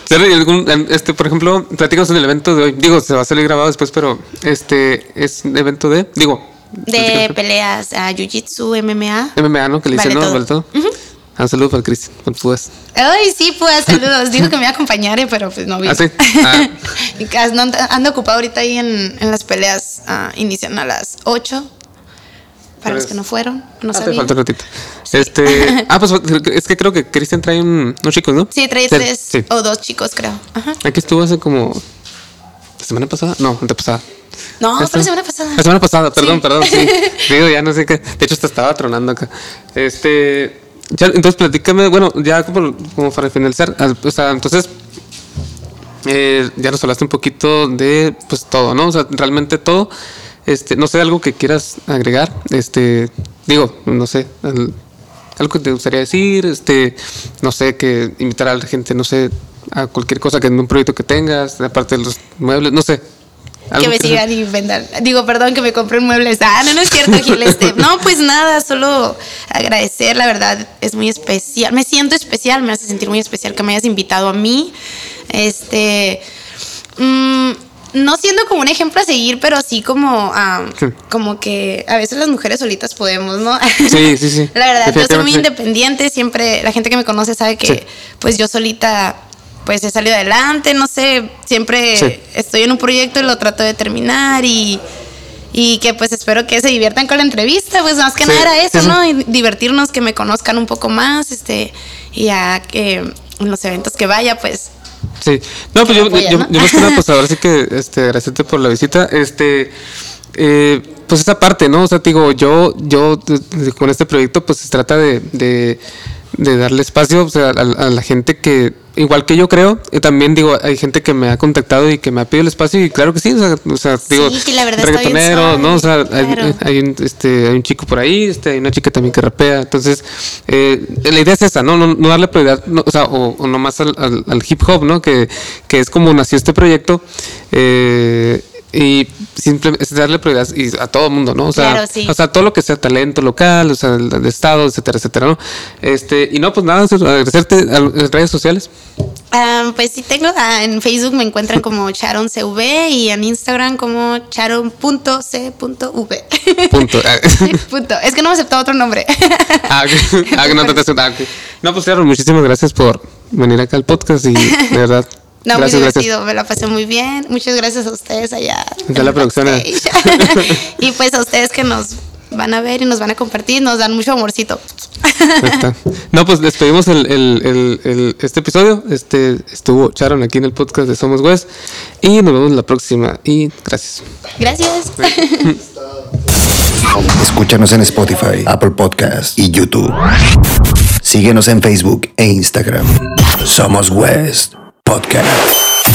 ¿Será y algún, este, por ejemplo, platicamos en el evento de hoy. Digo, se va a salir grabado después, pero este es un evento de, digo, De peleas a Jiu-Jitsu, MMA. MMA, ¿no? Que le dicen, Vale ¿no? todo. Vale todo. Ah, Un saludo para Cristian, cuando puedas. Ay, sí, pues [laughs] saludos. Dijo que me iba a acompañar, eh, pero pues no vino. ¿Ah, sí? [laughs] Ah. Ando ocupado ahorita ahí en, en las peleas. ah, inician a las 8. Para los que no fueron, no Ah, te falta un ratito. Este, ah, pues es que creo que Cristian trae un, unos chicos, ¿no? Sí, trae tres Sí. o dos chicos, creo. Ajá. Aquí estuvo hace como. ¿La semana pasada? No, antepasada. No, fue la semana pasada. La semana pasada, perdón, Sí. perdón, [laughs] sí. Digo, ya no sé qué. De hecho, hasta estaba tronando acá. Este. ya, entonces, platícame, bueno, ya como, como para finalizar. al- O sea, entonces. eh, ya nos hablaste un poquito de pues todo, ¿no? O sea, realmente todo. Este, no sé, algo que quieras agregar. Este, digo, no sé. al- algo que te gustaría decir, este, no sé, que invitar a la gente, no sé, a cualquier cosa que en un proyecto que tengas, aparte de los muebles, no sé. que me sigan y vendan. Digo, perdón, que me compren muebles. Ah, no, no es cierto, Gil. Este. No, pues nada, solo agradecer, la verdad, es muy especial. Me siento especial, me hace sentir muy especial que me hayas invitado a mí. Este. mm, no siendo como un ejemplo a seguir, pero sí como, ah, Sí. como que a veces las mujeres solitas podemos, ¿no? Sí, sí, sí. [laughs] La verdad, yo soy muy independiente, siempre la gente que me conoce sabe que Sí. pues yo solita pues he salido adelante, no sé, siempre estoy en un proyecto y lo trato de terminar y, y que pues espero que se diviertan con la entrevista, pues más que nada era eso. ¿no? Y divertirnos, que me conozcan un poco más, este, y ya que en los eventos que vaya, pues Sí. No, pues yo, me apoyen, yo, ¿no? yo más que nada, pues ahora sí que [laughs] este, agradecerte por la visita. Este, eh, pues esa parte, ¿no? O sea, te digo, yo, yo de- con este proyecto, pues se trata de, de, de darle espacio o sea, a, a la gente que, igual que yo creo, y también digo, hay gente que me ha contactado y que me ha pedido el espacio, y claro que sí, o sea, o sea, digo, Sí, la reggaetonero, ¿no? O sea, hay, claro. hay un, este, hay un chico por ahí, este, hay una chica también que rapea. Entonces, eh, la idea es esa, ¿no? No, no darle prioridad, no, o sea, o, o nomás al, al- al hip hop, ¿no? Que, que es como nació este proyecto. eh, y simplemente darle prioridad y a todo el mundo, ¿no? O sea, Claro, sí. o sea, todo lo que sea talento local, o sea, el, estado, etcétera, etcétera, ¿no? Este, y no, pues nada, agradecerte a las redes sociales. Pues sí tengo, ah, en Facebook me encuentran [laughs] como CharonCV y en Instagram como charon.c.v. Punto. [laughs] Punto. Es que no me aceptó otro nombre. Ah. Ah, no te [laughs] te- ah. No, pues claro, muchísimas gracias por venir acá al podcast y de verdad. No, gracias, muy gracias. divertido, me la pasé muy bien. Muchas gracias a ustedes allá. Está la producción, [laughs] y pues a ustedes que nos van a ver y nos van a compartir, nos dan mucho amorcito. Está. No, pues despedimos el, el, el, el- este episodio. Este estuvo Charon aquí en el podcast de Somos West. Y nos vemos la próxima. Y gracias. Gracias. [laughs] Escúchanos en Spotify, Apple Podcast y YouTube. Síguenos en Facebook e Instagram. Somos West Podcast.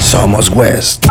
Somos West.